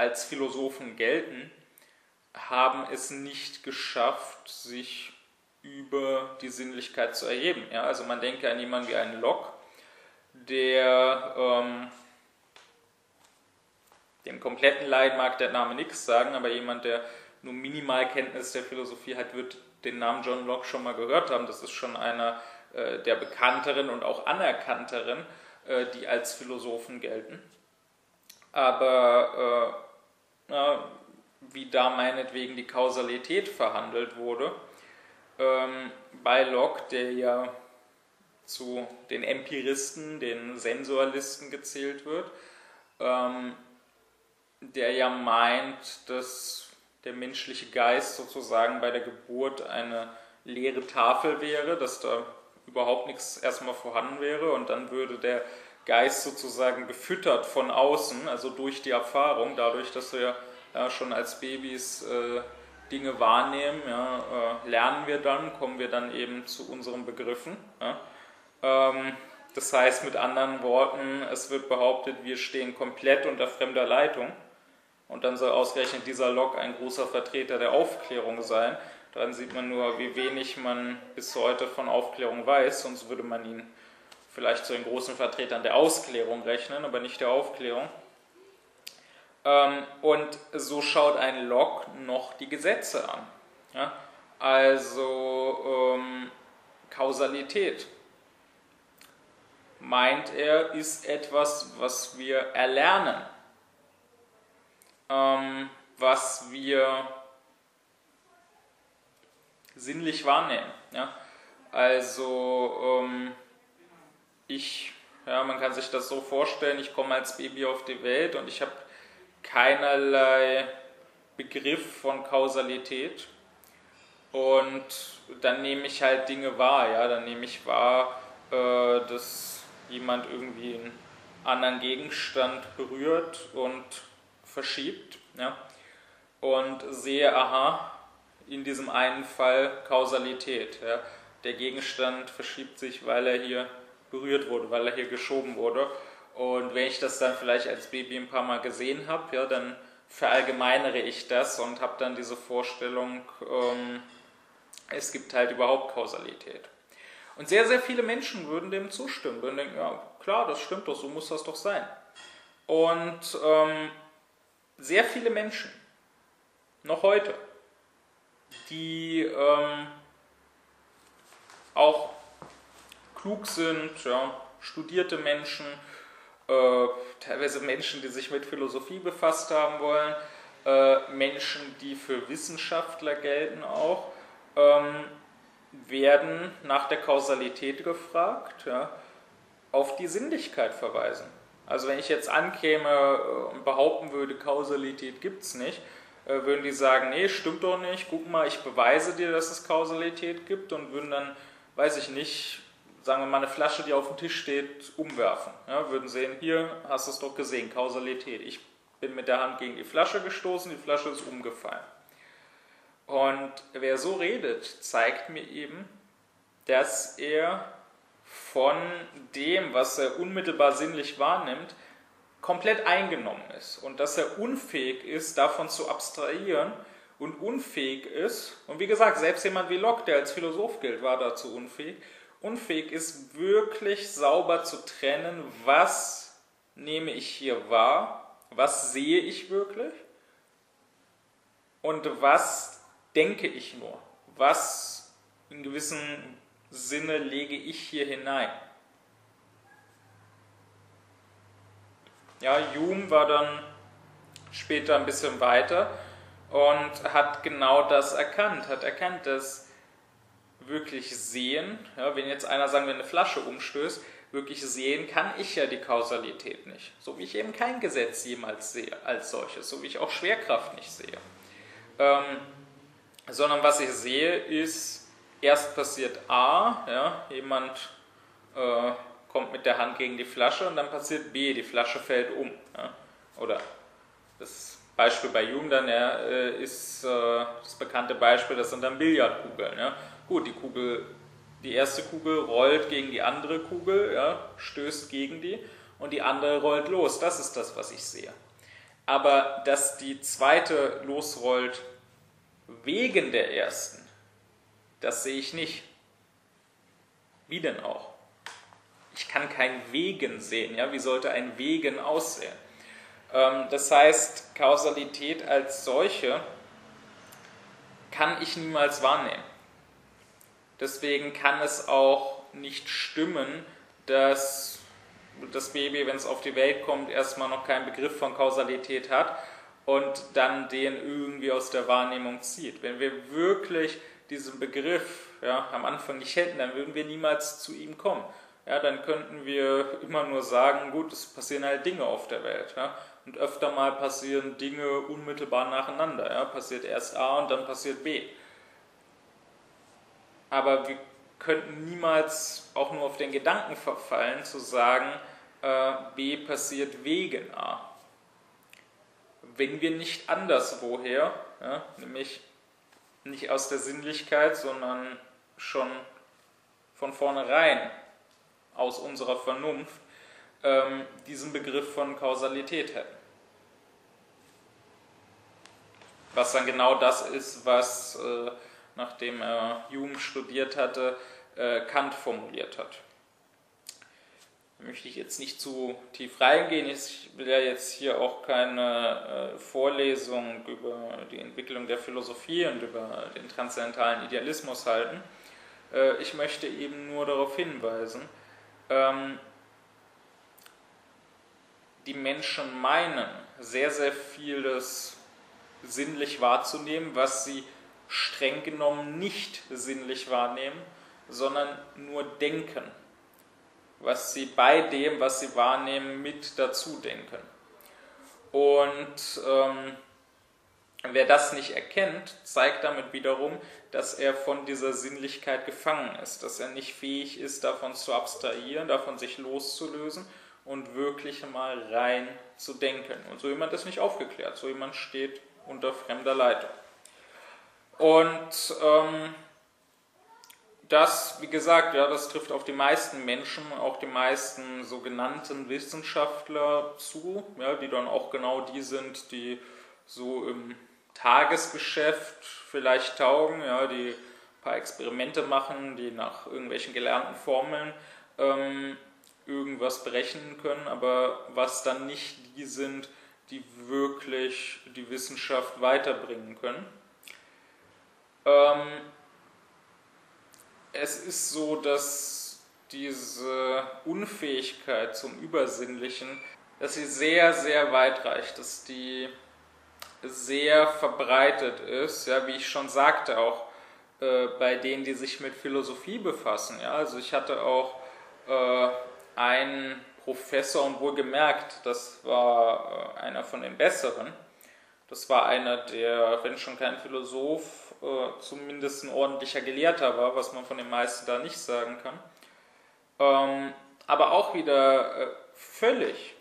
als Philosophen gelten, haben es nicht geschafft, sich über die Sinnlichkeit zu erheben. Ja, also man denke an jemanden wie einen Locke, der ähm, dem kompletten Laien mag der Name nichts sagen, aber jemand, der nur Minimalkenntnis der Philosophie hat, wird den Namen John Locke schon mal gehört haben. Das ist schon einer äh, der bekannteren und auch anerkannteren, äh, die als Philosophen gelten. Aber äh, wie da meinetwegen die Kausalität verhandelt wurde, ähm, bei Locke, der ja zu den Empiristen, den Sensualisten gezählt wird, ähm, der ja meint, dass der menschliche Geist sozusagen bei der Geburt eine leere Tafel wäre, dass da überhaupt nichts erstmal vorhanden wäre und dann würde der Geist sozusagen gefüttert von außen, also durch die Erfahrung, dadurch, dass wir ja, schon als Babys äh, Dinge wahrnehmen, ja, äh, lernen wir dann, kommen wir dann eben zu unseren Begriffen. Ja. Ähm, das heißt mit anderen Worten, es wird behauptet, wir stehen komplett unter fremder Leitung und dann soll ausgerechnet dieser Log ein großer Vertreter der Aufklärung sein. Daran sieht man nur, wie wenig man bis heute von Aufklärung weiß, sonst würde man ihn vielleicht zu den großen Vertretern der Ausklärung rechnen, aber nicht der Aufklärung. Ähm, und so schaut ein Log noch die Gesetze an. Ja? Also ähm, Kausalität. Meint er, ist etwas, was wir erlernen, ähm, was wir sinnlich wahrnehmen. Ja? Also ähm, ich Ja, man kann sich das so vorstellen, ich komme als Baby auf die Welt und ich habe keinerlei Begriff von Kausalität. Und dann nehme ich halt Dinge wahr, ja, dann nehme ich wahr, äh, dass jemand irgendwie einen anderen Gegenstand berührt und verschiebt, ja, und sehe, aha, in diesem einen Fall Kausalität, ja. Der Gegenstand verschiebt sich, weil er hier berührt wurde, weil er hier geschoben wurde. Und wenn ich das dann vielleicht als Baby ein paar Mal gesehen habe, ja, dann verallgemeinere ich das und habe dann diese Vorstellung, ähm, es gibt halt überhaupt Kausalität. Und sehr, sehr viele Menschen würden dem zustimmen, würden denken, ja klar, das stimmt doch, so muss das doch sein. Und ähm, sehr viele Menschen, noch heute, die ähm, auch klug sind, ja, studierte Menschen, äh, teilweise Menschen, die sich mit Philosophie befasst haben wollen, äh, Menschen, die für Wissenschaftler gelten auch, ähm, werden nach der Kausalität gefragt, ja, auf die Sinnlichkeit verweisen. Also wenn ich jetzt ankäme äh, und behaupten würde, Kausalität gibt es nicht, äh, würden die sagen, nee, stimmt doch nicht, guck mal, ich beweise dir, dass es Kausalität gibt und würden dann, weiß ich nicht, sagen wir mal, eine Flasche, die auf dem Tisch steht, umwerfen. Ja, würden sehen, hier hast du es doch gesehen, Kausalität. Ich bin mit der Hand gegen die Flasche gestoßen, die Flasche ist umgefallen. Und wer so redet, zeigt mir eben, dass er von dem, was er unmittelbar sinnlich wahrnimmt, komplett eingenommen ist und dass er unfähig ist, davon zu abstrahieren und unfähig ist, und wie gesagt, selbst jemand wie Locke, der als Philosoph gilt, war dazu unfähig, unfähig ist, wirklich sauber zu trennen, was nehme ich hier wahr, was sehe ich wirklich und was denke ich nur, was in gewissem Sinne lege ich hier hinein. Ja, Hume war dann später ein bisschen weiter und hat genau das erkannt, hat erkannt, dass wirklich sehen, ja, wenn jetzt einer sagen wir eine Flasche umstößt, wirklich sehen kann ich ja die Kausalität nicht. So wie ich eben kein Gesetz jemals sehe als solches, so wie ich auch Schwerkraft nicht sehe. Ähm, sondern was ich sehe ist, erst passiert A, ja, jemand äh, kommt mit der Hand gegen die Flasche und dann passiert B, die Flasche fällt um. Ja. Oder das Beispiel bei Jung dann ja, äh, ist äh, das bekannte Beispiel, das sind dann Billardkugeln. Ja. Gut, die Kugel, die erste Kugel rollt gegen die andere Kugel, ja, stößt gegen die und die andere rollt los. Das ist das, was ich sehe. Aber dass die zweite losrollt wegen der ersten, das sehe ich nicht. Wie denn auch? Ich kann kein Wegen sehen. Ja? Wie sollte ein Wegen aussehen? Ähm, das heißt, Kausalität als solche kann ich niemals wahrnehmen. Deswegen kann es auch nicht stimmen, dass das Baby, wenn es auf die Welt kommt, erstmal noch keinen Begriff von Kausalität hat und dann den irgendwie aus der Wahrnehmung zieht. Wenn wir wirklich diesen Begriff ja, am Anfang nicht hätten, dann würden wir niemals zu ihm kommen. Ja, dann könnten wir immer nur sagen, gut, es passieren halt Dinge auf der Welt. Ja, und öfter mal passieren Dinge unmittelbar nacheinander. Ja, passiert erst A und dann passiert B aber wir könnten niemals auch nur auf den Gedanken verfallen, zu sagen, äh, B passiert wegen A. Wenn wir nicht anderswoher, ja, nämlich nicht aus der Sinnlichkeit, sondern schon von vornherein aus unserer Vernunft ähm, diesen Begriff von Kausalität hätten. Was dann genau das ist, was äh, nachdem er Hume studiert hatte, äh, Kant formuliert hat. Da möchte ich jetzt nicht zu tief reingehen. Ich will ja jetzt hier auch keine äh, Vorlesung über die Entwicklung der Philosophie und über den transzendentalen Idealismus halten. Äh, ich möchte eben nur darauf hinweisen, ähm, die Menschen meinen, sehr, sehr vieles sinnlich wahrzunehmen, was sie streng genommen nicht sinnlich wahrnehmen, sondern nur denken. was sie bei dem, was sie wahrnehmen, mit dazu denken. Und ähm, wer das nicht erkennt, zeigt damit wiederum, dass er von dieser Sinnlichkeit gefangen ist, dass er nicht fähig ist, davon zu abstrahieren, davon sich loszulösen und wirklich mal rein zu denken. Und so jemand ist nicht aufgeklärt, so jemand steht unter fremder Leitung. Und ähm, das, wie gesagt, ja, das trifft auf die meisten Menschen, auch die meisten sogenannten Wissenschaftler zu, ja, die dann auch genau die sind, die so im Tagesgeschäft vielleicht taugen, ja, die ein paar Experimente machen, die nach irgendwelchen gelernten Formeln ähm, irgendwas berechnen können, aber was dann nicht die sind, die wirklich die Wissenschaft weiterbringen können. Ähm, es ist so, dass diese Unfähigkeit zum Übersinnlichen, dass sie sehr, sehr weit reicht, dass die sehr verbreitet ist, ja, wie ich schon sagte, auch äh, bei denen, die sich mit Philosophie befassen. Ja. Also ich hatte auch äh, einen Professor und wohlgemerkt, das war äh, einer von den besseren. Das war einer, der, wenn schon kein Philosoph, äh, zumindest ein ordentlicher Gelehrter war, was man von den meisten da nicht sagen kann. Ähm, aber auch wieder äh, völlig,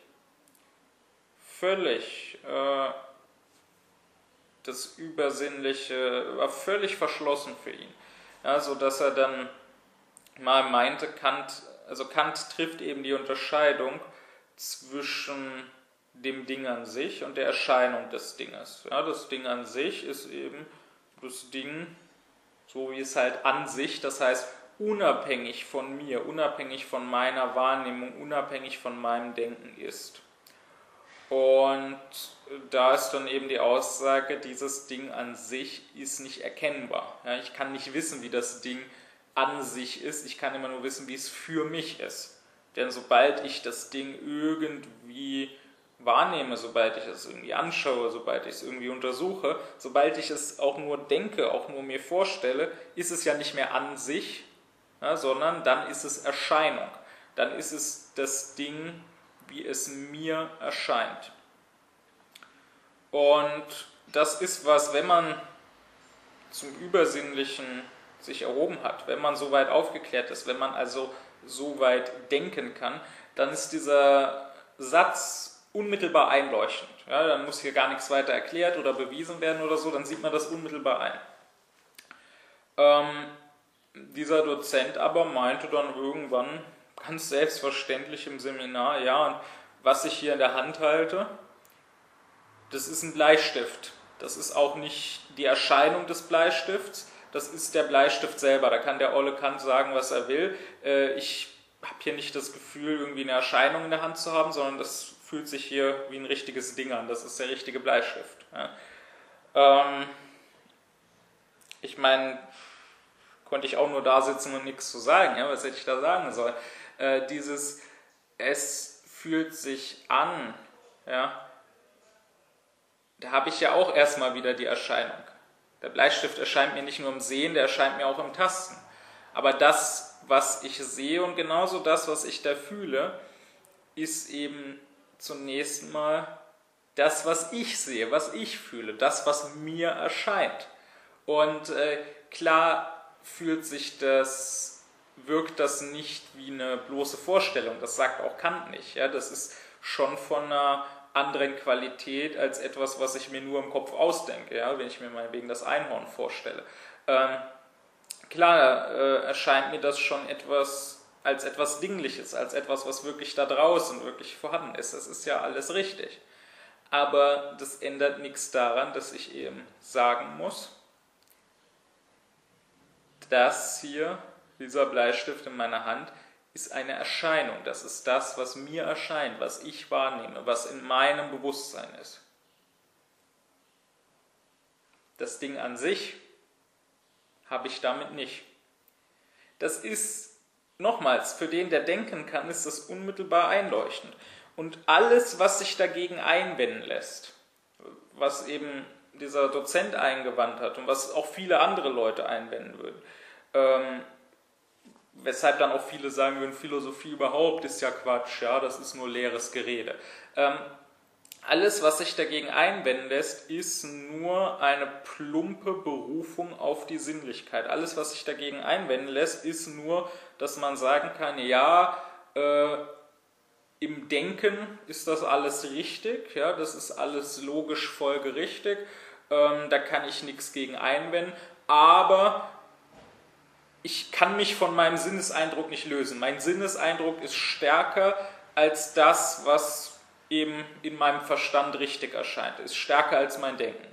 völlig äh, das Übersinnliche war völlig verschlossen für ihn. Ja, so dass er dann mal meinte, Kant, also Kant trifft eben die Unterscheidung zwischen dem Ding an sich und der Erscheinung des Dinges. Ja, das Ding an sich ist eben das Ding, so wie es halt an sich, das heißt unabhängig von mir, unabhängig von meiner Wahrnehmung, unabhängig von meinem Denken ist. Und da ist dann eben die Aussage, dieses Ding an sich ist nicht erkennbar. Ja, ich kann nicht wissen, wie das Ding an sich ist, ich kann immer nur wissen, wie es für mich ist. Denn sobald ich das Ding irgendwie wahrnehme, sobald ich es irgendwie anschaue, sobald ich es irgendwie untersuche, sobald ich es auch nur denke, auch nur mir vorstelle, ist es ja nicht mehr an sich, ja, sondern dann ist es Erscheinung. Dann ist es das Ding, wie es mir erscheint. Und das ist was, wenn man zum Übersinnlichen sich erhoben hat, wenn man so weit aufgeklärt ist, wenn man also so weit denken kann, dann ist dieser Satz unmittelbar einleuchtend. Ja, dann muss hier gar nichts weiter erklärt oder bewiesen werden oder so, dann sieht man das unmittelbar ein. Ähm, dieser Dozent aber meinte dann irgendwann ganz selbstverständlich im Seminar, ja, was ich hier in der Hand halte, das ist ein Bleistift. Das ist auch nicht die Erscheinung des Bleistifts, das ist der Bleistift selber. Da kann der Olle Kant sagen, was er will. Äh, ich habe hier nicht das Gefühl, irgendwie eine Erscheinung in der Hand zu haben, sondern das fühlt sich hier wie ein richtiges Ding an. Das ist der richtige Bleistift. Ähm, ich meine, konnte ich auch nur da sitzen und nichts zu sagen. Ja? Was hätte ich da sagen sollen? Äh, dieses, es fühlt sich an, ja, da habe ich ja auch erstmal wieder die Erscheinung. Der Bleistift erscheint mir nicht nur im Sehen, der erscheint mir auch im Tasten. Aber das, was ich sehe und genauso das, was ich da fühle, ist eben zunächst mal das, was ich sehe, was ich fühle, das, was mir erscheint. Und äh, klar fühlt sich das, wirkt das nicht wie eine bloße Vorstellung, das sagt auch Kant nicht. Ja? Das ist schon von einer anderen Qualität als etwas, was ich mir nur im Kopf ausdenke, ja, wenn ich mir meinetwegen das Einhorn vorstelle. Ähm, klar äh, erscheint mir das schon etwas als etwas Dingliches, als etwas, was wirklich da draußen wirklich vorhanden ist. Das ist ja alles richtig. Aber das ändert nichts daran, dass ich eben sagen muss, dass hier dieser Bleistift in meiner Hand ist eine Erscheinung. Das ist das, was mir erscheint, was ich wahrnehme, was in meinem Bewusstsein ist. Das Ding an sich habe ich damit nicht. Das ist, nochmals, für den, der denken kann, ist das unmittelbar einleuchtend. Und alles, was sich dagegen einwenden lässt, was eben dieser Dozent eingewandt hat und was auch viele andere Leute einwenden würden, ähm, weshalb dann auch viele sagen würden, Philosophie überhaupt ist ja Quatsch, ja, das ist nur leeres Gerede. Ähm, alles, was sich dagegen einwenden lässt, ist nur eine plumpe Berufung auf die Sinnlichkeit. Alles, was sich dagegen einwenden lässt, ist nur, dass man sagen kann, ja, äh, im Denken ist das alles richtig, ja, das ist alles logisch folgerichtig, ähm, da kann ich nichts gegen einwenden, aber ich kann mich von meinem Sinneseindruck nicht lösen. Mein Sinneseindruck ist stärker als das, was eben in meinem Verstand richtig erscheint, ist stärker als mein Denken.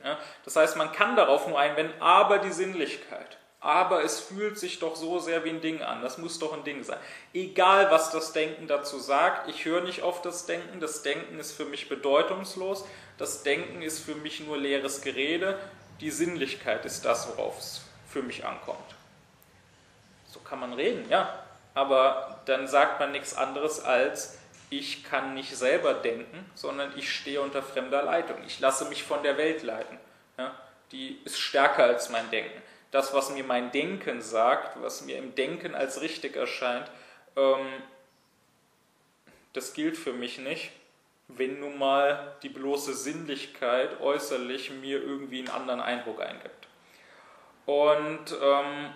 Das heißt, man kann darauf nur einwenden, aber die Sinnlichkeit aber es fühlt sich doch so sehr wie ein Ding an. Das muss doch ein Ding sein. Egal, was das Denken dazu sagt, ich höre nicht auf das Denken. Das Denken ist für mich bedeutungslos. Das Denken ist für mich nur leeres Gerede. Die Sinnlichkeit ist das, worauf es für mich ankommt. So kann man reden, ja. Aber dann sagt man nichts anderes als, ich kann nicht selber denken, sondern ich stehe unter fremder Leitung. Ich lasse mich von der Welt leiten. Ja. Die ist stärker als mein Denken das, was mir mein Denken sagt, was mir im Denken als richtig erscheint, ähm, das gilt für mich nicht, wenn nun mal die bloße Sinnlichkeit äußerlich mir irgendwie einen anderen Eindruck eingibt. Und ähm,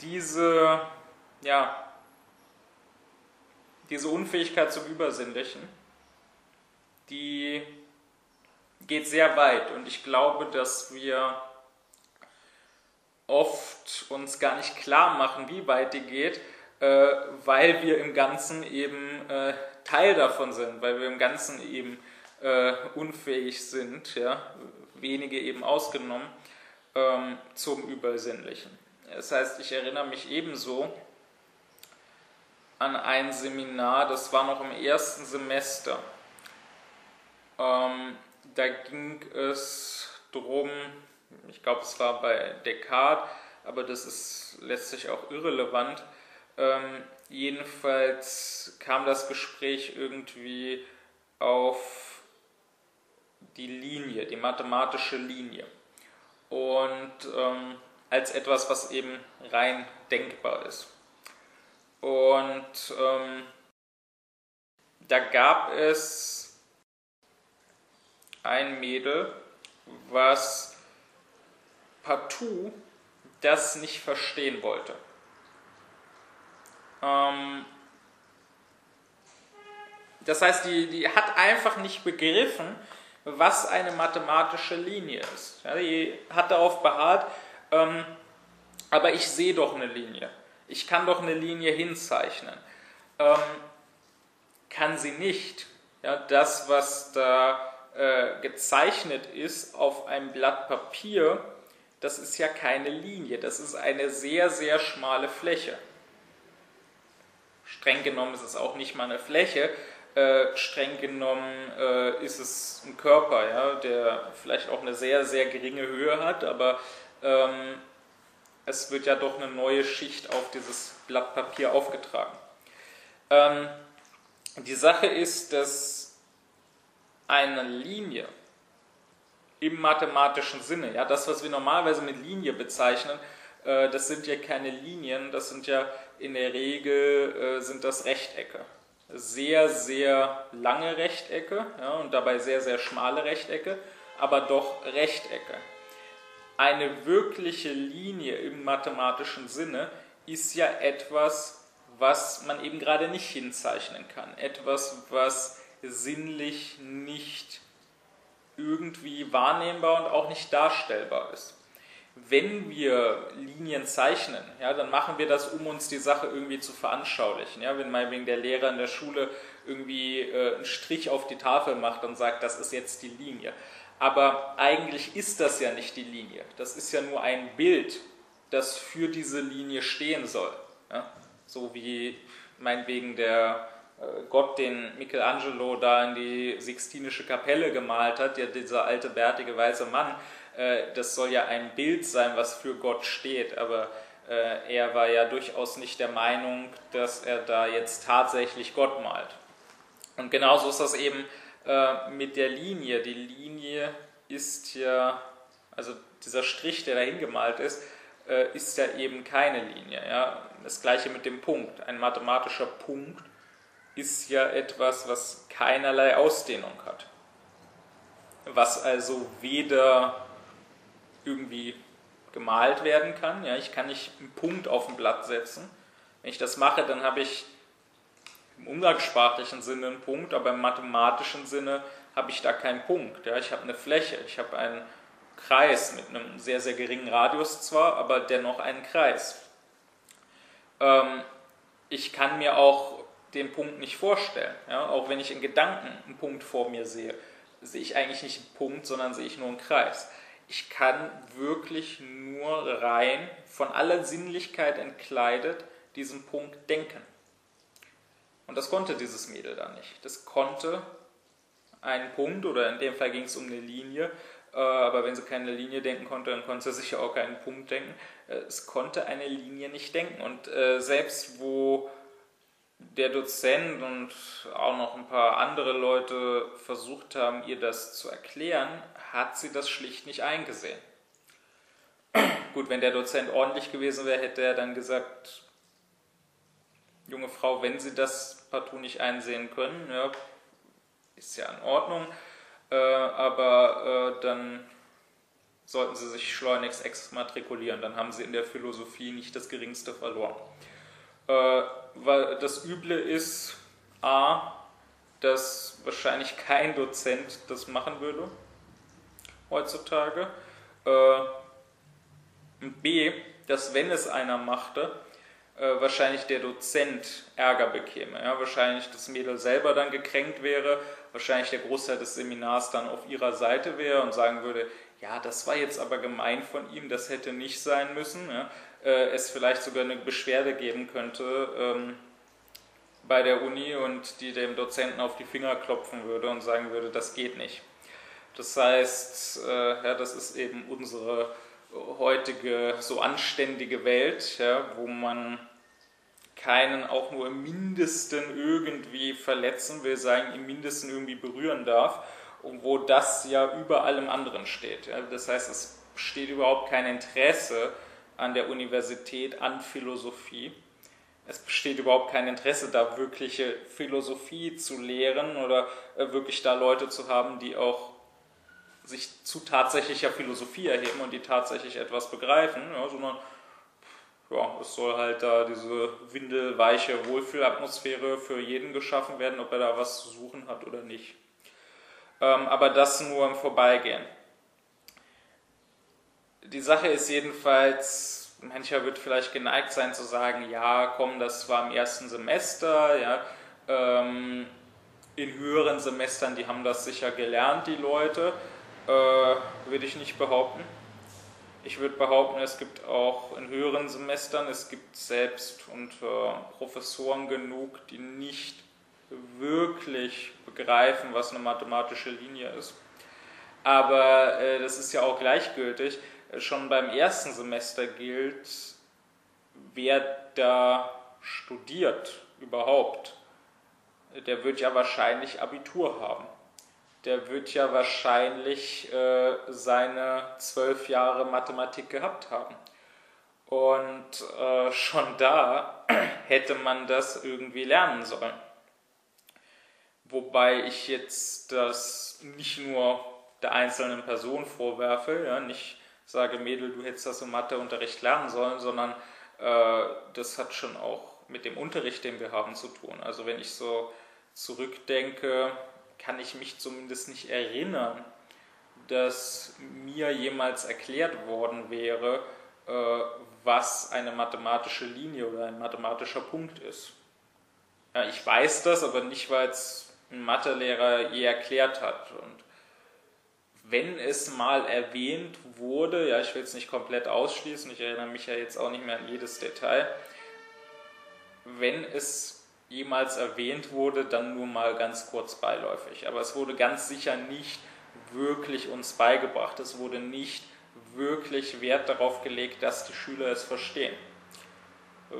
diese, ja, diese Unfähigkeit zum Übersinnlichen, die geht sehr weit und ich glaube, dass wir oft uns gar nicht klar machen, wie weit die geht, äh, weil wir im Ganzen eben äh, Teil davon sind, weil wir im Ganzen eben äh, unfähig sind, ja, wenige eben ausgenommen, ähm, zum Übersinnlichen. Das heißt, ich erinnere mich ebenso an ein Seminar, das war noch im ersten Semester. Ähm, da ging es darum, ich glaube, es war bei Descartes, aber das ist letztlich auch irrelevant. Ähm, jedenfalls kam das Gespräch irgendwie auf die Linie, die mathematische Linie. Und ähm, als etwas, was eben rein denkbar ist. Und ähm, da gab es ein Mädel, was partout das nicht verstehen wollte. Ähm, das heißt, die, die hat einfach nicht begriffen, was eine mathematische Linie ist. Ja, die hat darauf beharrt, ähm, aber ich sehe doch eine Linie. Ich kann doch eine Linie hinzeichnen. Ähm, kann sie nicht. Ja, das, was da äh, gezeichnet ist auf einem Blatt Papier, das ist ja keine Linie, das ist eine sehr, sehr schmale Fläche. Streng genommen ist es auch nicht mal eine Fläche, äh, streng genommen äh, ist es ein Körper, ja, der vielleicht auch eine sehr, sehr geringe Höhe hat, aber ähm, es wird ja doch eine neue Schicht auf dieses Blatt Papier aufgetragen. Ähm, die Sache ist, dass eine Linie im mathematischen Sinne. Ja, das, was wir normalerweise mit Linie bezeichnen, äh, das sind ja keine Linien, das sind ja in der Regel äh, sind das Rechtecke. Sehr, sehr lange Rechtecke ja, und dabei sehr, sehr schmale Rechtecke, aber doch Rechtecke. Eine wirkliche Linie im mathematischen Sinne ist ja etwas, was man eben gerade nicht hinzeichnen kann. Etwas, was sinnlich nicht irgendwie wahrnehmbar und auch nicht darstellbar ist. Wenn wir Linien zeichnen, ja, dann machen wir das, um uns die Sache irgendwie zu veranschaulichen. Ja, wenn meinetwegen der Lehrer in der Schule irgendwie äh, einen Strich auf die Tafel macht und sagt, das ist jetzt die Linie. Aber eigentlich ist das ja nicht die Linie. Das ist ja nur ein Bild, das für diese Linie stehen soll. Ja? So wie meinetwegen der Gott, den Michelangelo da in die Sixtinische Kapelle gemalt hat, ja, dieser alte bärtige weiße Mann, äh, das soll ja ein Bild sein, was für Gott steht, aber äh, er war ja durchaus nicht der Meinung, dass er da jetzt tatsächlich Gott malt. Und genauso ist das eben mit der Linie. Die Linie ist ja, also dieser Strich, der dahin gemalt ist, äh, ist ja eben keine Linie. Ja? Das gleiche mit dem Punkt. Ein mathematischer Punkt ist ja etwas, was keinerlei Ausdehnung hat. Was also weder irgendwie gemalt werden kann. Ja, ich kann nicht einen Punkt auf ein Blatt setzen. Wenn ich das mache, dann habe ich im umgangssprachlichen Sinne einen Punkt, aber im mathematischen Sinne habe ich da keinen Punkt. Ja, ich habe eine Fläche, ich habe einen Kreis mit einem sehr, sehr geringen Radius zwar, aber dennoch einen Kreis. Ähm, ich kann mir auch den Punkt nicht vorstellen. Ja? Auch wenn ich in Gedanken einen Punkt vor mir sehe, sehe ich eigentlich nicht einen Punkt, sondern sehe ich nur einen Kreis. Ich kann wirklich nur rein, von aller Sinnlichkeit entkleidet, diesen Punkt denken. Und das konnte dieses Mädel da nicht. Das konnte einen Punkt, oder in dem Fall ging es um eine Linie, äh, aber wenn sie keine Linie denken konnte, dann konnte sie sicher auch keinen Punkt denken. Äh, es konnte eine Linie nicht denken. Und äh, selbst wo der Dozent und auch noch ein paar andere Leute versucht haben, ihr das zu erklären, hat sie das schlicht nicht eingesehen. (clears throat) Gut, wenn der Dozent ordentlich gewesen wäre, hätte er dann gesagt, junge Frau, wenn Sie das partout nicht einsehen können, ja, ist ja in Ordnung, äh, aber äh, dann sollten Sie sich schleunigst exmatrikulieren, dann haben Sie in der Philosophie nicht das Geringste verloren. Äh, weil das Üble ist, a, dass wahrscheinlich kein Dozent das machen würde heutzutage. Äh, und b, dass wenn es einer machte, äh, wahrscheinlich der Dozent Ärger bekäme. Ja? Wahrscheinlich das Mädel selber dann gekränkt wäre, wahrscheinlich der Großteil des Seminars dann auf ihrer Seite wäre und sagen würde, ja, das war jetzt aber gemein von ihm, das hätte nicht sein müssen. Ja? Äh, es vielleicht sogar eine Beschwerde geben könnte ähm, bei der Uni und die dem Dozenten auf die Finger klopfen würde und sagen würde, das geht nicht. Das heißt, äh, ja, das ist eben unsere heutige so anständige Welt, ja, wo man keinen auch nur im Mindesten irgendwie verletzen will, sagen, im Mindesten irgendwie berühren darf und wo das ja über allem anderen steht. Ja. Das heißt, es besteht überhaupt kein Interesse an der Universität an Philosophie. Es besteht überhaupt kein Interesse, da wirkliche Philosophie zu lehren oder äh, wirklich da Leute zu haben, die auch sich zu tatsächlicher Philosophie erheben und die tatsächlich etwas begreifen, ja, sondern ja, es soll halt da diese windelweiche Wohlfühlatmosphäre für jeden geschaffen werden, ob er da was zu suchen hat oder nicht. Ähm, aber das nur im Vorbeigehen die Sache ist jedenfalls, mancher wird vielleicht geneigt sein zu sagen, ja, komm, das war im ersten Semester, ja, ähm, in höheren Semestern, die haben das sicher gelernt, die Leute, äh, würde ich nicht behaupten. Ich würde behaupten, es gibt auch in höheren Semestern, es gibt selbst unter Professoren genug, die nicht wirklich begreifen, was eine mathematische Linie ist. Aber äh, das ist ja auch gleichgültig schon beim ersten Semester gilt, wer da studiert überhaupt, der wird ja wahrscheinlich Abitur haben. Der wird ja wahrscheinlich äh, seine zwölf Jahre Mathematik gehabt haben. Und äh, schon da (clears throat) hätte man das irgendwie lernen sollen. Wobei ich jetzt das nicht nur der einzelnen Person vorwerfe, ja, nicht sage, Mädel, du hättest das im Matheunterricht lernen sollen, sondern äh, das hat schon auch mit dem Unterricht, den wir haben, zu tun. Also wenn ich so zurückdenke, kann ich mich zumindest nicht erinnern, dass mir jemals erklärt worden wäre, äh, was eine mathematische Linie oder ein mathematischer Punkt ist. Ja, ich weiß das, aber nicht, weil es ein Mathelehrer je erklärt hat. Und wenn es mal erwähnt wurde, ja, ich will es nicht komplett ausschließen, ich erinnere mich ja jetzt auch nicht mehr an jedes Detail, wenn es jemals erwähnt wurde, dann nur mal ganz kurz beiläufig. Aber es wurde ganz sicher nicht wirklich uns beigebracht. Es wurde nicht wirklich Wert darauf gelegt, dass die Schüler es verstehen. Äh,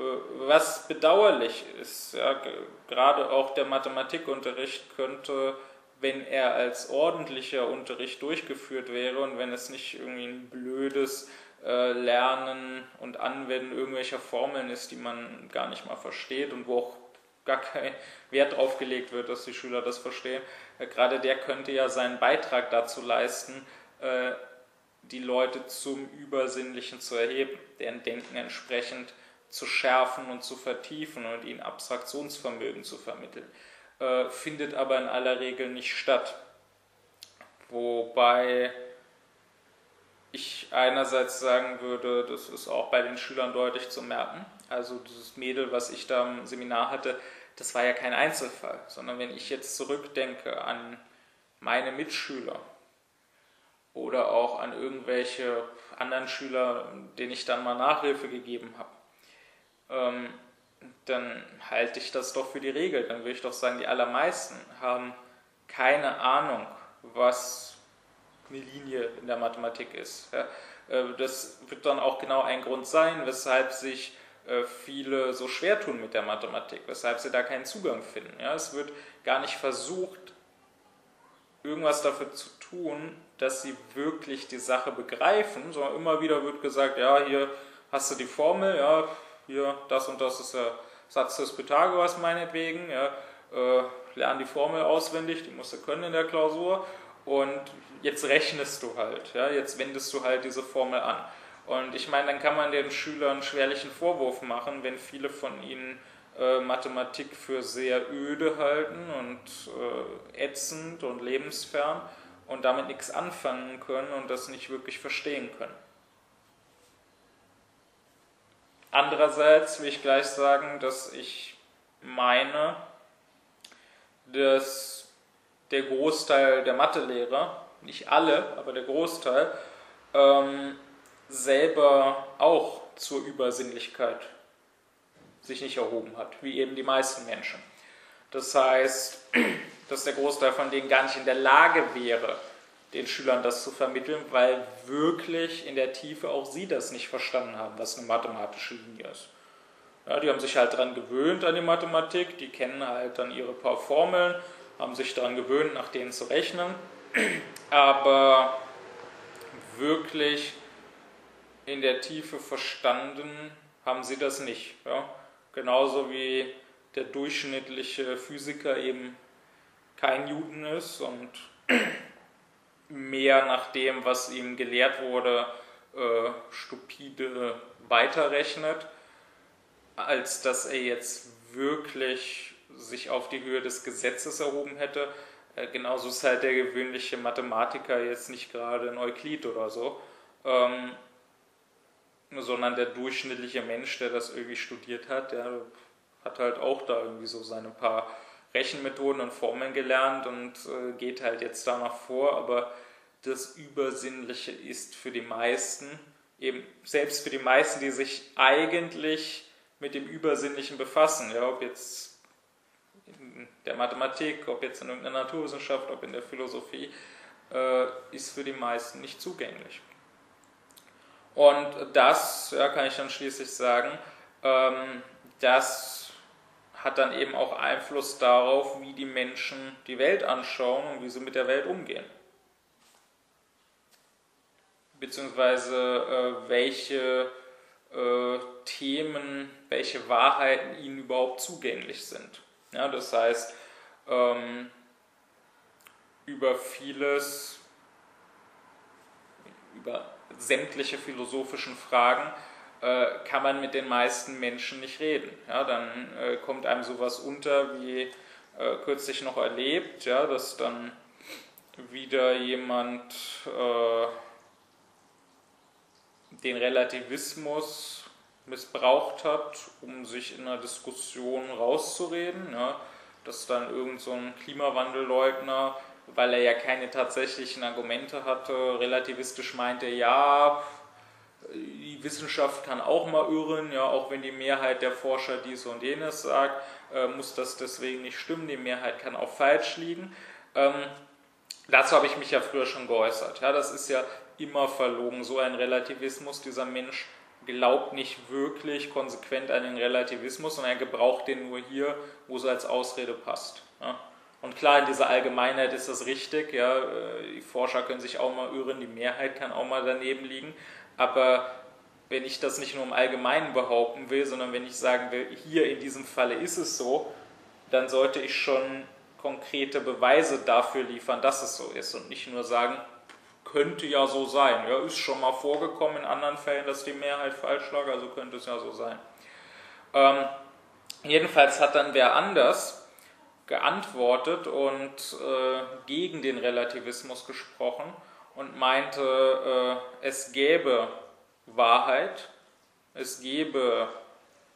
was bedauerlich ist, ja, gerade auch der Mathematikunterricht könnte wenn er als ordentlicher Unterricht durchgeführt wäre und wenn es nicht irgendwie ein blödes äh, Lernen und Anwenden irgendwelcher Formeln ist, die man gar nicht mal versteht und wo auch gar kein Wert drauf gelegt wird, dass die Schüler das verstehen. Äh, gerade der könnte ja seinen Beitrag dazu leisten, äh, die Leute zum Übersinnlichen zu erheben, deren Denken entsprechend zu schärfen und zu vertiefen und ihnen Abstraktionsvermögen zu vermitteln. Äh, findet aber in aller Regel nicht statt. Wobei ich einerseits sagen würde, das ist auch bei den Schülern deutlich zu merken. Also dieses Mädel, was ich da im Seminar hatte, das war ja kein Einzelfall, sondern wenn ich jetzt zurückdenke an meine Mitschüler oder auch an irgendwelche anderen Schüler, denen ich dann mal Nachhilfe gegeben habe, ähm, dann halte ich das doch für die Regel. Dann würde ich doch sagen, die allermeisten haben keine Ahnung, was eine Linie in der Mathematik ist. Äh, das wird dann auch genau ein Grund sein, weshalb sich äh, viele so schwer tun mit der Mathematik, weshalb sie da keinen Zugang finden. Es wird gar nicht versucht, irgendwas dafür zu tun, dass sie wirklich die Sache begreifen, sondern immer wieder wird gesagt, ja, hier hast du die Formel, ja, hier das und das ist der Satz des Pythagoras meinetwegen, ja, äh, lern die Formel auswendig, die musst du können in der Klausur und jetzt rechnest du halt, ja, jetzt wendest du halt diese Formel an. Und ich meine, dann kann man den Schülern schwerlichen Vorwurf machen, wenn viele von ihnen äh, Mathematik für sehr öde halten und äh, ätzend und lebensfern und damit nichts anfangen können und das nicht wirklich verstehen können. Andererseits will ich gleich sagen, dass ich meine, dass der Großteil der Mathelehrer, nicht alle, aber der Großteil, ähm, selber auch zur Übersinnlichkeit sich nicht erhoben hat, wie eben die meisten Menschen. Das heißt, (clears throat) dass der Großteil von denen gar nicht in der Lage wäre, den Schülern das zu vermitteln, weil wirklich in der Tiefe auch sie das nicht verstanden haben, was eine mathematische Linie ist. Ja, die haben sich halt daran gewöhnt an die Mathematik, die kennen halt dann ihre paar Formeln, haben sich daran gewöhnt, nach denen zu rechnen, aber wirklich in der Tiefe verstanden haben sie das nicht. Ja? Genauso wie der durchschnittliche Physiker eben kein Newton ist und mehr nach dem, was ihm gelehrt wurde, äh, stupide weiterrechnet, als dass er jetzt wirklich sich auf die Höhe des Gesetzes erhoben hätte. Äh, genauso ist halt der gewöhnliche Mathematiker jetzt nicht gerade ein Euklid oder so, ähm, sondern der durchschnittliche Mensch, der das irgendwie studiert hat, der hat halt auch da irgendwie so seine paar Rechenmethoden und Formeln gelernt und äh, geht halt jetzt danach vor, aber das Übersinnliche ist für die meisten, eben selbst für die meisten, die sich eigentlich mit dem Übersinnlichen befassen, ja, ob jetzt in der Mathematik, ob jetzt in irgendeiner Naturwissenschaft, ob in der Philosophie, äh, ist für die meisten nicht zugänglich. Und das, ja, kann ich dann schließlich sagen, ähm, das hat dann eben auch Einfluss darauf, wie die Menschen die Welt anschauen und wie sie mit der Welt umgehen. Beziehungsweise äh, welche äh, Themen, welche Wahrheiten ihnen überhaupt zugänglich sind. Ja, das heißt, ähm, über vieles, über sämtliche philosophischen Fragen äh, kann man mit den meisten Menschen nicht reden. Ja, dann äh, kommt einem sowas unter wie äh, kürzlich noch erlebt, ja, dass dann wieder jemand äh, den Relativismus missbraucht hat, um sich in einer Diskussion rauszureden. Ja, dass dann irgend so ein Klimawandelleugner, weil er ja keine tatsächlichen Argumente hatte, relativistisch meinte, ja, die Wissenschaft kann auch mal irren, ja, auch wenn die Mehrheit der Forscher dies und jenes sagt, äh, muss das deswegen nicht stimmen, die Mehrheit kann auch falsch liegen. Ähm, dazu habe ich mich ja früher schon geäußert. Ja, das ist ja immer verlogen, so ein Relativismus. Dieser Mensch glaubt nicht wirklich konsequent an den Relativismus, sondern er gebraucht den nur hier, wo es als Ausrede passt. Ja. Und klar, in dieser Allgemeinheit ist das richtig, ja, äh, die Forscher können sich auch mal irren, die Mehrheit kann auch mal daneben liegen, aber wenn ich das nicht nur im Allgemeinen behaupten will, sondern wenn ich sagen will, hier in diesem Falle ist es so, dann sollte ich schon konkrete Beweise dafür liefern, dass es so ist und nicht nur sagen, könnte ja so sein. Ja, ist schon mal vorgekommen in anderen Fällen, dass die Mehrheit falsch lag, also könnte es ja so sein. Ähm, jedenfalls hat dann wer anders geantwortet und äh, gegen den Relativismus gesprochen und meinte, äh, es gäbe Wahrheit, es gäbe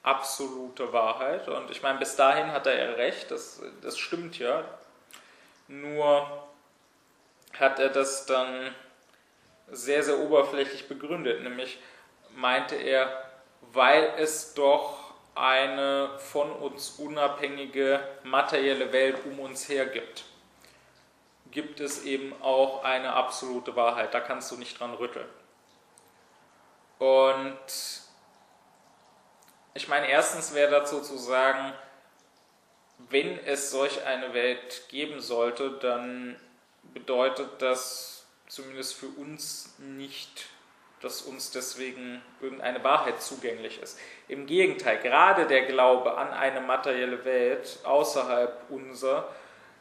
absolute Wahrheit. Und ich meine, bis dahin hat er ja recht, das, das stimmt ja. Nur hat er das dann sehr, sehr oberflächlich begründet. Nämlich meinte er, weil es doch eine von uns unabhängige materielle Welt um uns her gibt, gibt es eben auch eine absolute Wahrheit. Da kannst du nicht dran rütteln. Und ich meine, erstens wäre dazu zu sagen, wenn es solch eine Welt geben sollte, dann bedeutet das zumindest für uns nicht, dass uns deswegen irgendeine Wahrheit zugänglich ist. Im Gegenteil, gerade der Glaube an eine materielle Welt außerhalb unserer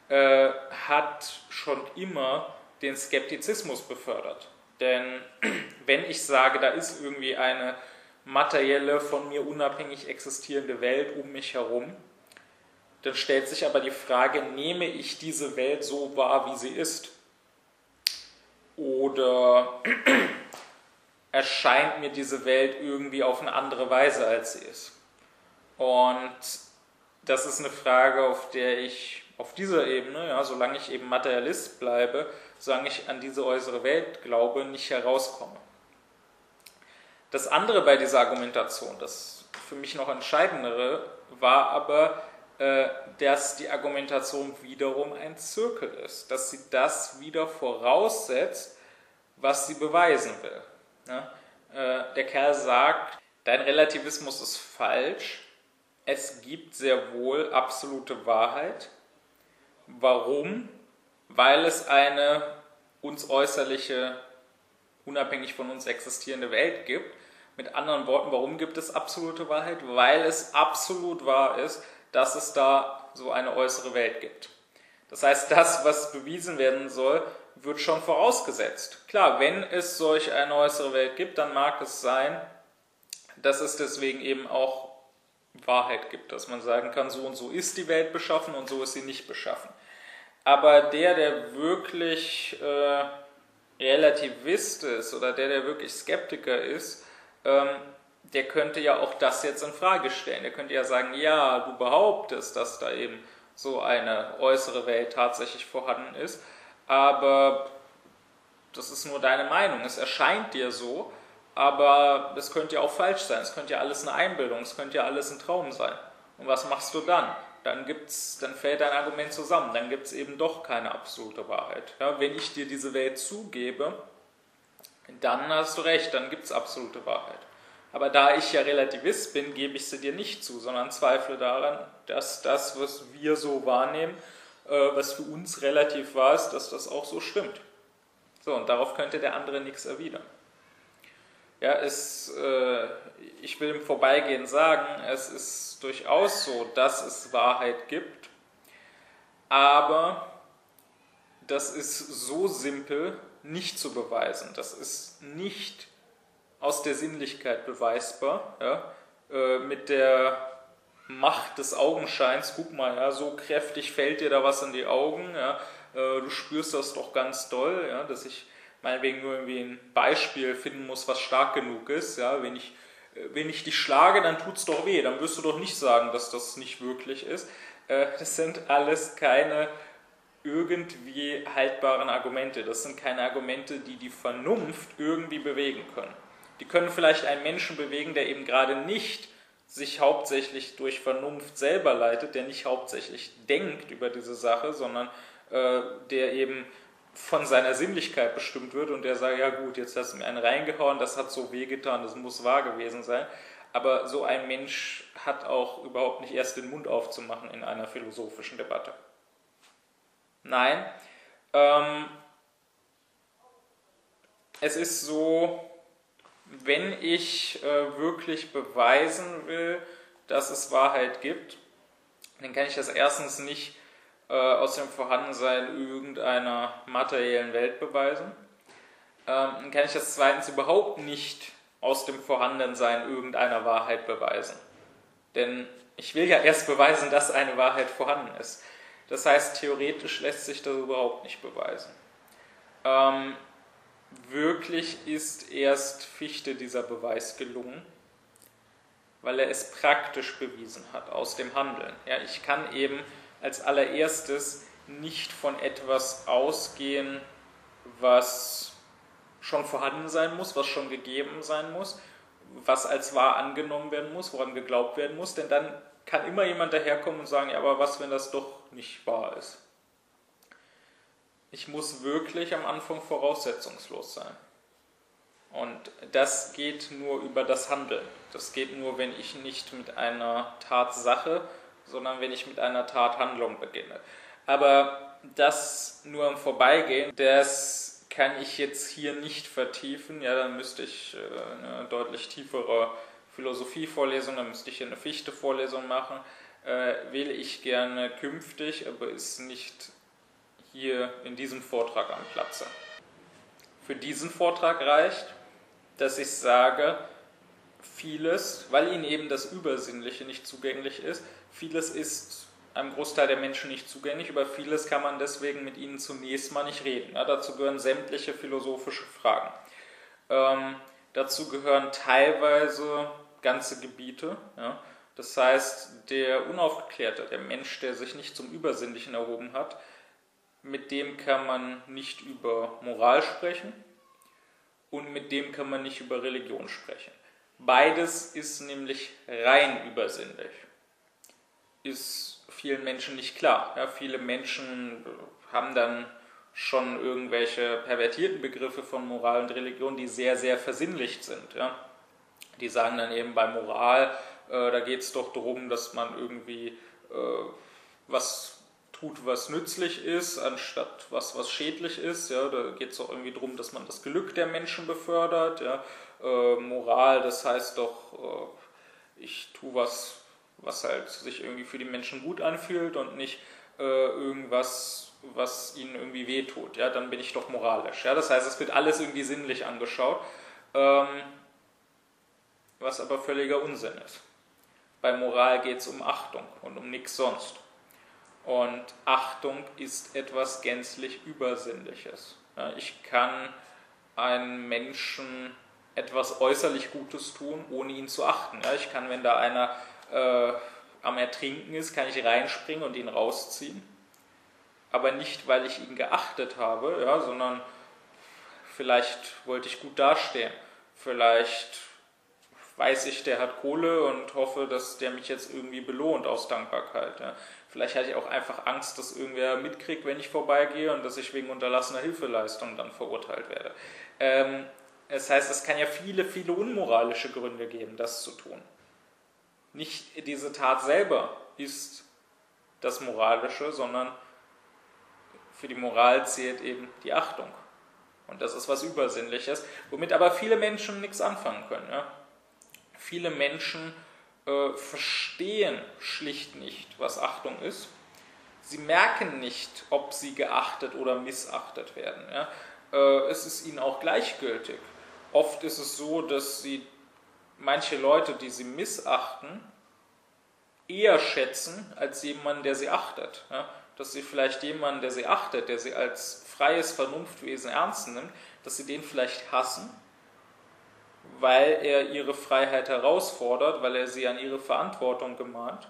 äh, hat schon immer den Skeptizismus befördert. Denn (clears throat) wenn ich sage, da ist irgendwie eine materielle, von mir unabhängig existierende Welt um mich herum, dann stellt sich aber die Frage, nehme ich diese Welt so wahr, wie sie ist? Oder (clears throat) erscheint mir diese Welt irgendwie auf eine andere Weise, als sie ist? Und das ist eine Frage, auf der ich auf dieser Ebene, ja, solange ich eben Materialist bleibe, solange ich an diese äußere Welt glaube, nicht herauskomme. Das andere bei dieser Argumentation, das für mich noch entscheidendere, war aber, äh, dass die Argumentation wiederum ein Zirkel ist, dass sie das wieder voraussetzt, was sie beweisen will. Äh, der Kerl sagt, dein Relativismus ist falsch, es gibt sehr wohl absolute Wahrheit. Warum? Weil es eine uns äußerliche unabhängig von uns existierende Welt gibt. Mit anderen Worten, warum gibt es absolute Wahrheit? Weil es absolut wahr ist, dass es da so eine äußere Welt gibt. Das heißt, das, was bewiesen werden soll, wird schon vorausgesetzt. Klar, wenn es solch eine äußere Welt gibt, dann mag es sein, dass es deswegen eben auch Wahrheit gibt, dass man sagen kann, so und so ist die Welt beschaffen und so ist sie nicht beschaffen. Aber der, der wirklich äh, Relativist ist oder der, der wirklich Skeptiker ist, ähm, der könnte ja auch das jetzt in Frage stellen. Der könnte ja sagen, ja, du behauptest, dass da eben so eine äußere Welt tatsächlich vorhanden ist, aber das ist nur deine Meinung. Es erscheint dir so, aber es könnte ja auch falsch sein. Es könnte ja alles eine Einbildung, es könnte ja alles ein Traum sein. Und was machst du dann? Dann, gibt's, dann fällt dein Argument zusammen, dann gibt es eben doch keine absolute Wahrheit. Ja, wenn ich dir diese Welt zugebe, dann hast du recht, dann gibt es absolute Wahrheit. Aber da ich ja Relativist bin, gebe ich sie dir nicht zu, sondern zweifle daran, dass das, was wir so wahrnehmen, äh, was für uns relativ wahr ist, dass das auch so stimmt. So, und darauf könnte der andere nichts erwidern. Ja, es, äh, ich will im Vorbeigehen sagen, es ist durchaus so, dass es Wahrheit gibt, aber das ist so simpel nicht zu beweisen. Das ist nicht aus der Sinnlichkeit beweisbar. Ja? Äh, mit der Macht des Augenscheins, guck mal, ja, so kräftig fällt dir da was in die Augen, ja? Äh, du spürst das doch ganz doll, ja? dass ich meinetwegen nur irgendwie ein Beispiel finden muss, was stark genug ist. Ja, wenn ich, äh, wenn ich dich schlage, dann tut es doch weh. Dann wirst du doch nicht sagen, dass das nicht wirklich ist. Äh, das sind alles keine irgendwie haltbaren Argumente. Das sind keine Argumente, die die Vernunft irgendwie bewegen können. Die können vielleicht einen Menschen bewegen, der eben gerade nicht sich hauptsächlich durch Vernunft selber leitet, der nicht hauptsächlich denkt über diese Sache, sondern äh, der eben von seiner Sinnlichkeit bestimmt wird und der sagt, ja gut, jetzt hast du mir einen reingehauen, das hat so wehgetan, das muss wahr gewesen sein. Aber so ein Mensch hat auch überhaupt nicht erst den Mund aufzumachen in einer philosophischen Debatte. Nein. Ähm, es ist so, wenn ich äh, wirklich beweisen will, dass es Wahrheit gibt, dann kann ich das erstens nicht äh, aus dem Vorhandensein irgendeiner materiellen Welt beweisen. Ähm, dann kann ich das zweitens überhaupt nicht aus dem Vorhandensein irgendeiner Wahrheit beweisen. Denn ich will ja erst beweisen, dass eine Wahrheit vorhanden ist. Das heißt, theoretisch lässt sich das überhaupt nicht beweisen. Ähm, wirklich ist erst Fichte dieser Beweis gelungen, weil er es praktisch bewiesen hat aus dem Handeln. Ja, ich kann eben als allererstes nicht von etwas ausgehen, was schon vorhanden sein muss, was schon gegeben sein muss, was als wahr angenommen werden muss, woran geglaubt werden muss, denn dann kann immer jemand daherkommen und sagen, ja, aber was, wenn das doch nicht wahr ist? Ich muss wirklich am Anfang voraussetzungslos sein. Und das geht nur über das Handeln. Das geht nur, wenn ich nicht mit einer Tatsache, sondern wenn ich mit einer Tathandlung beginne. Aber das nur im Vorbeigehen, das kann ich jetzt hier nicht vertiefen. Ja, dann müsste ich äh, eine deutlich tiefere Philosophievorlesung, dann müsste ich hier eine Fichte-Vorlesung machen. Äh, wähle ich gerne künftig, aber ist nicht hier in diesem Vortrag am Platze. Für diesen Vortrag reicht, dass ich sage, vieles, weil ihnen eben das Übersinnliche nicht zugänglich ist, vieles ist einem Großteil der Menschen nicht zugänglich, über vieles kann man deswegen mit ihnen zunächst mal nicht reden. Ja, dazu gehören sämtliche philosophische Fragen. Ähm, dazu gehören teilweise ganze Gebiete. Ja. Das heißt, der Unaufgeklärte, der Mensch, der sich nicht zum Übersinnlichen erhoben hat, mit dem kann man nicht über Moral sprechen und mit dem kann man nicht über Religion sprechen. Beides ist nämlich rein übersinnlich. Ist vielen Menschen nicht klar. Ja, viele Menschen haben dann schon irgendwelche pervertierten Begriffe von Moral und Religion, die sehr, sehr versinnlicht sind. Ja. Die sagen dann eben bei Moral, äh, da geht es doch darum, dass man irgendwie äh, was tut, was nützlich ist, anstatt was, was schädlich ist. Ja, da geht es auch irgendwie darum, dass man das Glück der Menschen befördert. Ja. Äh, Moral, das heißt doch, äh, ich tue was, was halt sich irgendwie für die Menschen gut anfühlt und nicht äh, irgendwas, was ihnen irgendwie wehtut. Ja, dann bin ich doch moralisch. Ja, das heißt, es wird alles irgendwie sinnlich angeschaut, ähm, was aber völliger Unsinn ist. Bei Moral geht es um Achtung und um nichts sonst. Und Achtung ist etwas gänzlich Übersinnliches. Ich kann einem Menschen etwas äußerlich Gutes tun, ohne ihn zu achten. Ich kann, wenn da einer äh, am Ertrinken ist, kann ich reinspringen und ihn rausziehen. Aber nicht, weil ich ihn geachtet habe, ja, sondern vielleicht wollte ich gut dastehen. Vielleicht weiß ich, der hat Kohle und hoffe, dass der mich jetzt irgendwie belohnt aus Dankbarkeit. Ja. Vielleicht hatte ich auch einfach Angst, dass irgendwer mitkriegt, wenn ich vorbeigehe und dass ich wegen unterlassener Hilfeleistung dann verurteilt werde. Ähm, das heißt, es kann ja viele, viele unmoralische Gründe geben, das zu tun. Nicht diese Tat selber ist das Moralische, sondern für die Moral zählt eben die Achtung. Und das ist was Übersinnliches, womit aber viele Menschen nichts anfangen können. Ja? Viele Menschen äh, verstehen schlicht nicht, was Achtung ist. Sie merken nicht, ob sie geachtet oder missachtet werden. Ja? Äh, es ist ihnen auch gleichgültig. Oft ist es so, dass sie manche Leute, die sie missachten, eher schätzen als jemanden, der sie achtet. Ja? Dass sie vielleicht jemanden, der sie achtet, der sie als freies Vernunftwesen ernst nimmt, dass sie den vielleicht hassen weil er ihre Freiheit herausfordert, weil er sie an ihre Verantwortung gemahnt.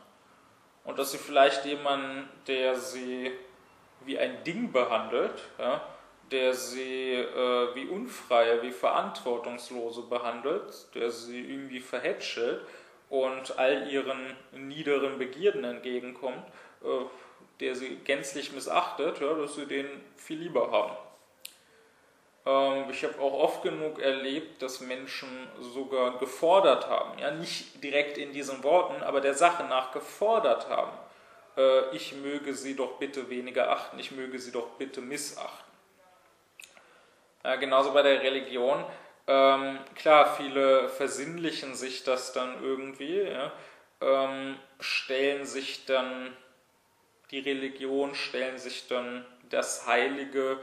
Und dass sie vielleicht jemanden, der sie wie ein Ding behandelt, ja, der sie äh, wie Unfreie, wie Verantwortungslose behandelt, der sie irgendwie verhätschelt und all ihren niederen Begierden entgegenkommt, äh, der sie gänzlich missachtet, ja, dass sie den viel lieber haben. Ähm, ich habe auch oft genug erlebt, dass Menschen sogar gefordert haben, ja, nicht direkt in diesen Worten, aber der Sache nach gefordert haben, äh, ich möge sie doch bitte weniger achten, ich möge sie doch bitte missachten. Ja, genauso bei der Religion. Ähm, klar, viele versinnlichen sich das dann irgendwie, ja, ähm, stellen sich dann die Religion, stellen sich dann das Heilige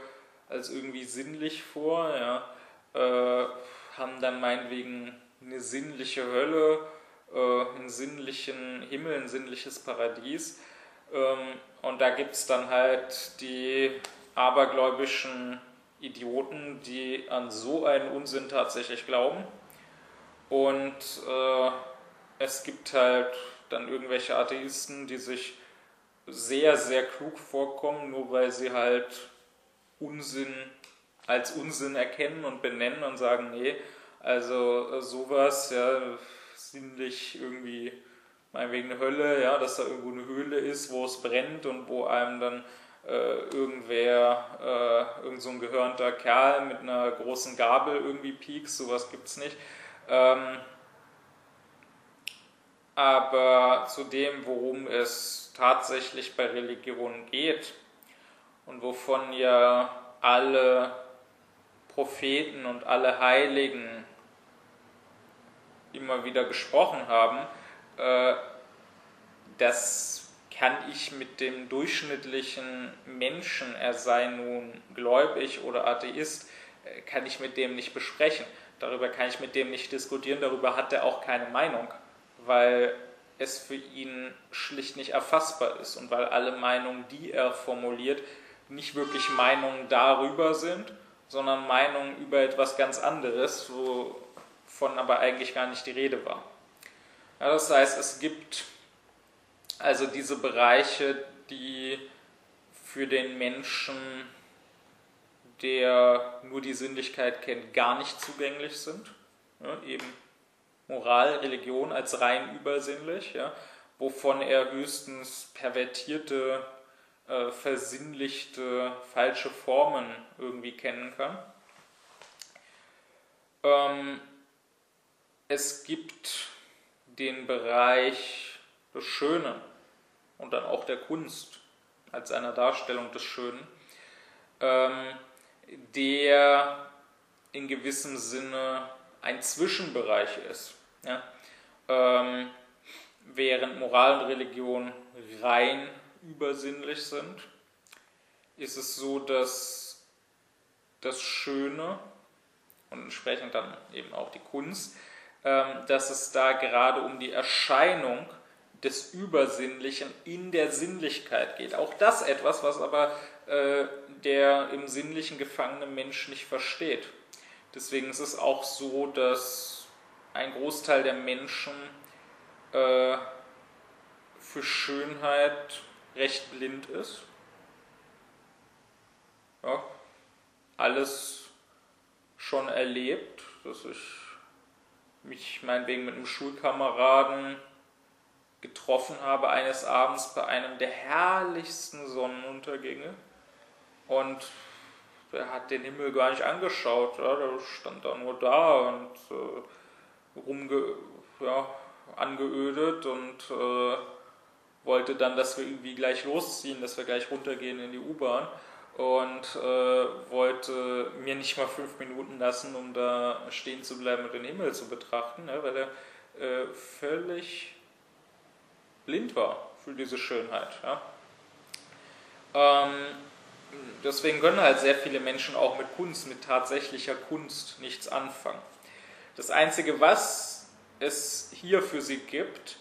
als irgendwie sinnlich vor, ja, äh, haben dann meinetwegen eine sinnliche Hölle, äh, einen sinnlichen Himmel, ein sinnliches Paradies. Ähm, und da gibt es dann halt die abergläubischen Idioten, die an so einen Unsinn tatsächlich glauben. Und äh, es gibt halt dann irgendwelche Atheisten, die sich sehr, sehr klug vorkommen, nur weil sie halt Unsinn als Unsinn erkennen und benennen und sagen, nee, also äh, sowas, ja, sinnlich irgendwie meinetwegen eine Hölle, ja, dass da irgendwo eine Höhle ist, wo es brennt und wo einem dann äh, irgendwer, äh, irgend so ein gehörnter Kerl mit einer großen Gabel irgendwie piekst, sowas gibt es nicht. Ähm, aber zu dem, worum es tatsächlich bei Religion geht und wovon ja alle Propheten und alle Heiligen immer wieder gesprochen haben, äh, das kann ich mit dem durchschnittlichen Menschen, er sei nun gläubig oder Atheist, äh, kann ich mit dem nicht besprechen. Darüber kann ich mit dem nicht diskutieren, darüber hat er auch keine Meinung, weil es für ihn schlicht nicht erfassbar ist und weil alle Meinungen, die er formuliert, nicht wirklich Meinungen darüber sind, sondern Meinungen über etwas ganz anderes, wovon aber eigentlich gar nicht die Rede war. Ja, das heißt, es gibt also diese Bereiche, die für den Menschen, der nur die Sinnlichkeit kennt, gar nicht zugänglich sind. Ja, eben Moral, Religion als rein übersinnlich, ja, wovon er höchstens pervertierte, äh, versinnlichte, falsche Formen irgendwie kennen kann. Ähm, es gibt den Bereich des Schönen und dann auch der Kunst als einer Darstellung des Schönen, ähm, der in gewissem Sinne ein Zwischenbereich ist. Ja? Ähm, während Moral und Religion rein übersinnlich sind, ist es so, dass das Schöne und entsprechend dann eben auch die Kunst ähm, dass es da gerade um die Erscheinung des Übersinnlichen in der Sinnlichkeit geht. Auch das etwas, was aber äh, der im Sinnlichen gefangene Mensch nicht versteht. Deswegen ist es auch so, dass ein Großteil der Menschen äh, für Schönheit recht blind ist. Ja, alles schon erlebt, dass ich mich meinetwegen mit einem Schulkameraden getroffen habe eines Abends bei einem der herrlichsten Sonnenuntergänge. Und er hat den Himmel gar nicht angeschaut, ja, der stand da nur da und äh, rumge ja, angeödet und äh, wollte dann, dass wir irgendwie gleich losziehen, dass wir gleich runtergehen in die U-Bahn. Und äh, wollte mir nicht mal fünf Minuten lassen, um da stehen zu bleiben und den Himmel zu betrachten, ne, weil er äh, völlig blind war für diese Schönheit. Ja. Ähm, deswegen können halt sehr viele Menschen auch mit Kunst, mit tatsächlicher Kunst nichts anfangen. Das Einzige, was es hier für sie gibt,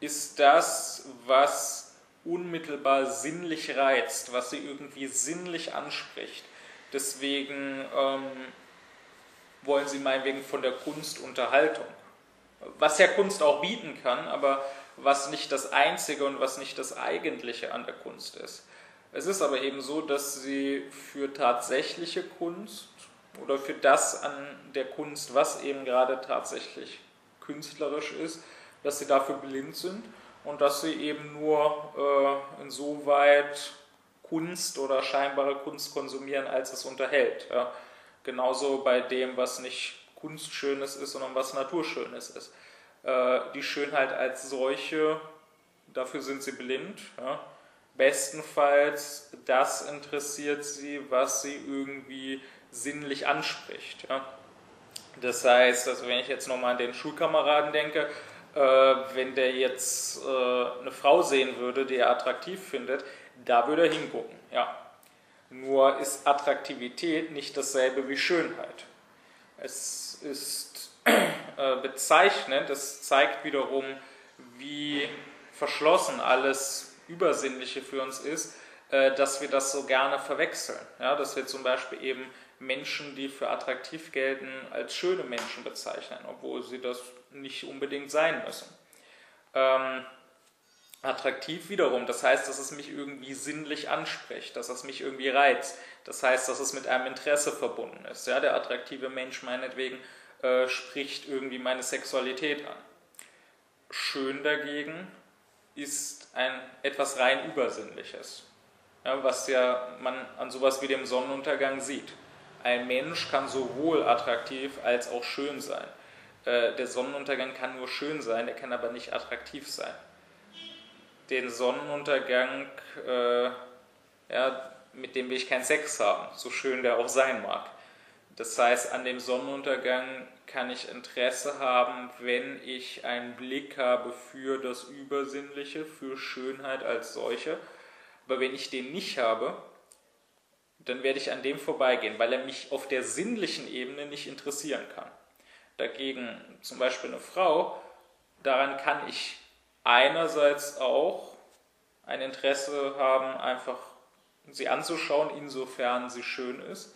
ist das, was unmittelbar sinnlich reizt, was sie irgendwie sinnlich anspricht. Deswegen ähm, wollen sie meinetwegen von der Kunst Unterhaltung. Was ja Kunst auch bieten kann, aber was nicht das Einzige und was nicht das Eigentliche an der Kunst ist. Es ist aber eben so, dass sie für tatsächliche Kunst oder für das an der Kunst, was eben gerade tatsächlich künstlerisch ist, dass sie dafür blind sind und dass sie eben nur äh, insoweit Kunst oder scheinbare Kunst konsumieren, als es unterhält. Ja. Genauso bei dem, was nicht Kunstschönes ist, sondern was Naturschönes ist. Äh, die Schönheit als solche, dafür sind sie blind. Ja. bestenfalls das interessiert sie, was sie irgendwie sinnlich anspricht. Ja? Das heißt, also wenn ich jetzt nochmal an den Schulkameraden denke, äh, wenn der jetzt äh, eine Frau sehen würde, die er attraktiv findet, da würde er hingucken. Ja. Nur ist Attraktivität nicht dasselbe wie Schönheit. Es ist äh, bezeichnend, es zeigt wiederum, wie verschlossen alles Übersinnliche für uns ist, äh, dass wir das so gerne verwechseln. Ja, dass wir zum Beispiel eben Menschen, die für attraktiv gelten, als schöne Menschen bezeichnen, obwohl sie das nicht unbedingt sein müssen. Ähm, attraktiv wiederum, das heißt, dass es mich irgendwie sinnlich anspricht, dass es mich irgendwie reizt, das heißt, dass es mit einem Interesse verbunden ist. Ja, der attraktive Mensch meinetwegen äh, spricht irgendwie meine Sexualität an. Schön dagegen ist ein etwas rein Übersinnliches, ja, was ja man an sowas wie dem Sonnenuntergang sieht. Ein Mensch kann sowohl attraktiv als auch schön sein. Äh, der Sonnenuntergang kann nur schön sein, der kann aber nicht attraktiv sein. Den Sonnenuntergang, äh, ja, mit dem will ich keinen Sex haben, so schön der auch sein mag. Das heißt, an dem Sonnenuntergang kann ich Interesse haben, wenn ich einen Blick habe für das Übersinnliche, für Schönheit als solche. Aber wenn ich den nicht habe, dann werde ich an dem vorbeigehen, weil er mich auf der sinnlichen Ebene nicht interessieren kann. Dagegen zum Beispiel eine Frau, daran kann ich einerseits auch ein Interesse haben, einfach sie anzuschauen, insofern sie schön ist.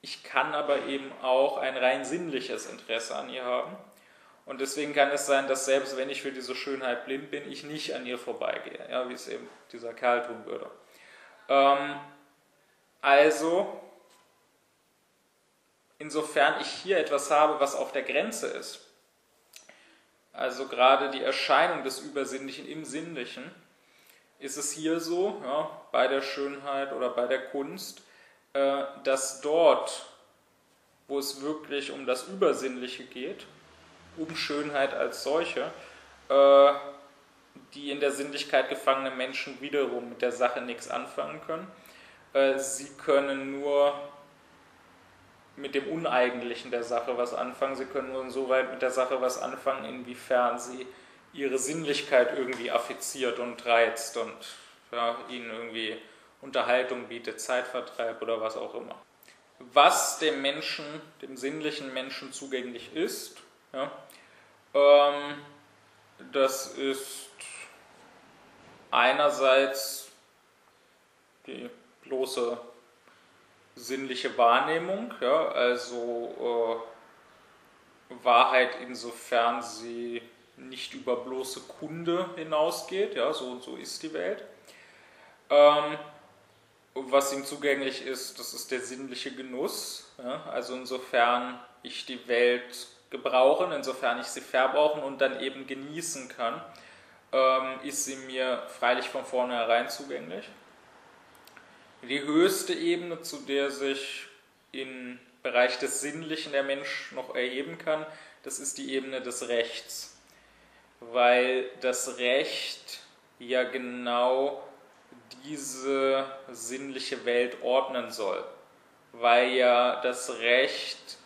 Ich kann aber eben auch ein rein sinnliches Interesse an ihr haben. Und deswegen kann es sein, dass selbst wenn ich für diese Schönheit blind bin, ich nicht an ihr vorbeigehe, ja, wie es eben dieser Kerl tun würde. Ähm, also, insofern ich hier etwas habe, was auf der Grenze ist, also gerade die Erscheinung des Übersinnlichen im Sinnlichen, ist es hier so, ja, bei der Schönheit oder bei der Kunst, dass dort, wo es wirklich um das Übersinnliche geht, um Schönheit als solche, äh, die in der Sinnlichkeit gefangenen Menschen wiederum mit der Sache nichts anfangen können äh, sie können nur mit dem Uneigentlichen der Sache was anfangen. Sie können nur insoweit mit der Sache was anfangen, inwiefern sie ihre Sinnlichkeit irgendwie affiziert und reizt und ja, ihnen irgendwie Unterhaltung bietet, Zeitvertreib oder was auch immer. Was dem Menschen, dem sinnlichen Menschen zugänglich ist, ja, ähm, das ist einerseits die bloße sinnliche Wahrnehmung, ja, also äh, Wahrheit insofern sie nicht über bloße Kunde hinausgeht, ja, so und so ist die Welt. Ähm, was ihm zugänglich ist, das ist der sinnliche Genuss, ja, also insofern ich die Welt gebrauchen, insofern ich sie verbrauchen und dann eben genießen kann, ähm, ist sie mir freilich von vornherein zugänglich. Die höchste Ebene, zu der sich im Bereich des Sinnlichen der Mensch noch erheben kann, das ist die Ebene des Rechts. Weil das Recht ja genau diese sinnliche Welt ordnen soll. Weil ja das Recht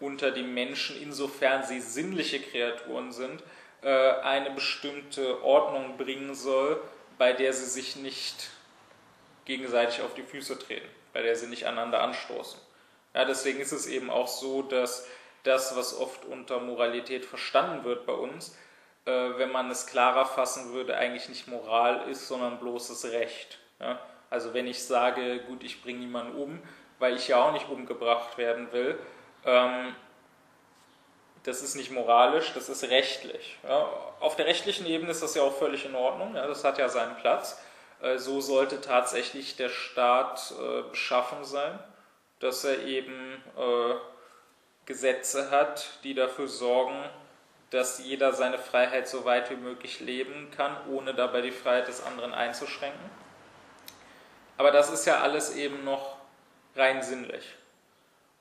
unter die Menschen, insofern sie sinnliche Kreaturen sind, äh, eine bestimmte Ordnung bringen soll, bei der sie sich nicht gegenseitig auf die Füße treten, bei der sie nicht aneinander anstoßen. Ja, deswegen ist es eben auch so, dass das, was oft unter Moralität verstanden wird bei uns, äh, wenn man es klarer fassen würde, eigentlich nicht Moral ist, sondern bloßes Recht. Ja? Also wenn ich sage, gut, ich bringe niemanden um, weil ich ja auch nicht umgebracht werden will, ähm, das ist nicht moralisch, das ist rechtlich. Ja? Auf der rechtlichen Ebene ist das ja auch völlig in Ordnung, ja? das hat ja seinen Platz. Äh, so sollte tatsächlich der Staat äh, beschaffen sein, dass er eben äh, Gesetze hat, die dafür sorgen, dass jeder seine Freiheit so weit wie möglich leben kann, ohne dabei die Freiheit des anderen einzuschränken. Aber das ist ja alles eben noch rein sinnlich.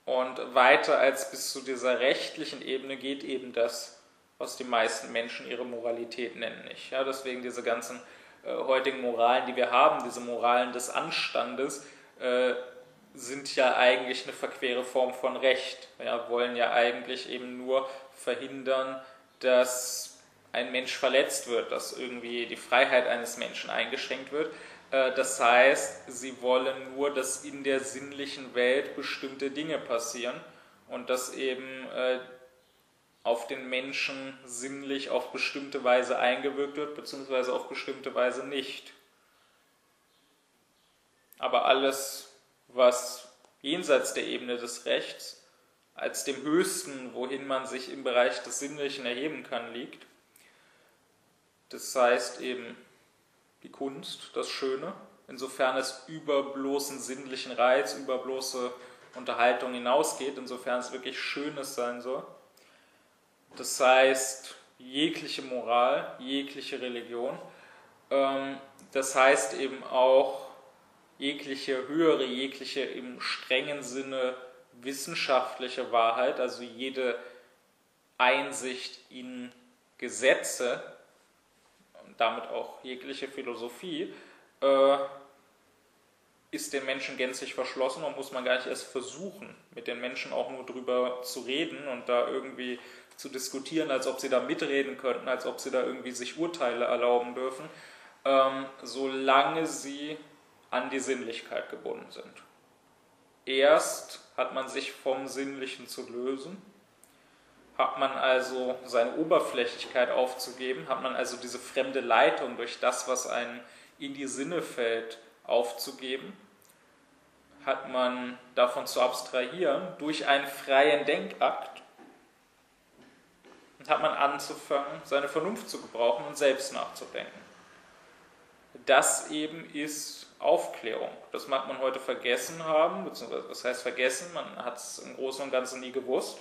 Und weiter als bis zu dieser rechtlichen Ebene geht eben das, was die meisten Menschen ihre Moralität nennen, nicht. Ja, deswegen diese ganzen äh, heutigen Moralen, die wir haben, diese Moralen des Anstandes, äh, sind ja eigentlich eine verquere Form von Recht. Ja, wollen ja eigentlich eben nur verhindern, dass ein Mensch verletzt wird, dass irgendwie die Freiheit eines Menschen eingeschränkt wird. Äh, das heißt, sie wollen nur, dass in der sinnlichen Welt bestimmte Dinge passieren und dass eben äh, auf den Menschen sinnlich auf bestimmte Weise eingewirkt wird, beziehungsweise auf bestimmte Weise nicht. Aber alles, was jenseits der Ebene des Rechts als dem Höchsten, wohin man sich im Bereich des Sinnlichen erheben kann, liegt, das heißt eben die Kunst, das Schöne, insofern es über bloßen sinnlichen Reiz, über bloße Unterhaltung hinausgeht, insofern es wirklich Schönes sein soll. Das heißt, jegliche Moral, jegliche Religion, ähm, das heißt eben auch jegliche höhere, jegliche im strengen Sinne wissenschaftliche Wahrheit, also jede Einsicht in Gesetze, damit auch jegliche Philosophie, äh, ist den Menschen gänzlich verschlossen und muss man gar nicht erst versuchen, mit den Menschen auch nur drüber zu reden und da irgendwie zu diskutieren, als ob sie da mitreden könnten, als ob sie da irgendwie sich Urteile erlauben dürfen, ähm, solange sie an die Sinnlichkeit gebunden sind. Erst hat man sich vom Sinnlichen zu lösen hat man also seine Oberflächlichkeit aufzugeben, hat man also diese fremde Leitung durch das, was einen in die Sinne fällt, aufzugeben, hat man davon zu abstrahieren durch einen freien Denkakt und hat man anzufangen, seine Vernunft zu gebrauchen und selbst nachzudenken. Das eben ist Aufklärung. Das mag man heute vergessen haben, beziehungsweise was heißt vergessen, man hat es im Großen und Ganzen nie gewusst.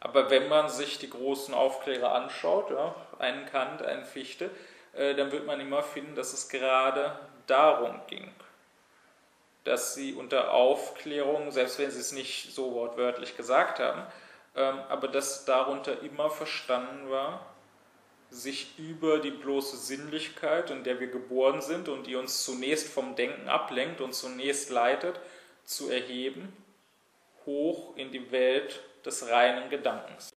Aber wenn man sich die großen Aufklärer anschaut, ja, einen Kant, einen Fichte, äh, dann wird man immer finden, dass es gerade darum ging, dass sie unter Aufklärung, selbst wenn sie es nicht so wortwörtlich gesagt haben, ähm, aber dass darunter immer verstanden war, sich über die bloße Sinnlichkeit, in der wir geboren sind und die uns zunächst vom Denken ablenkt und zunächst leitet, zu erheben, hoch in die Welt des reinen Gedankens.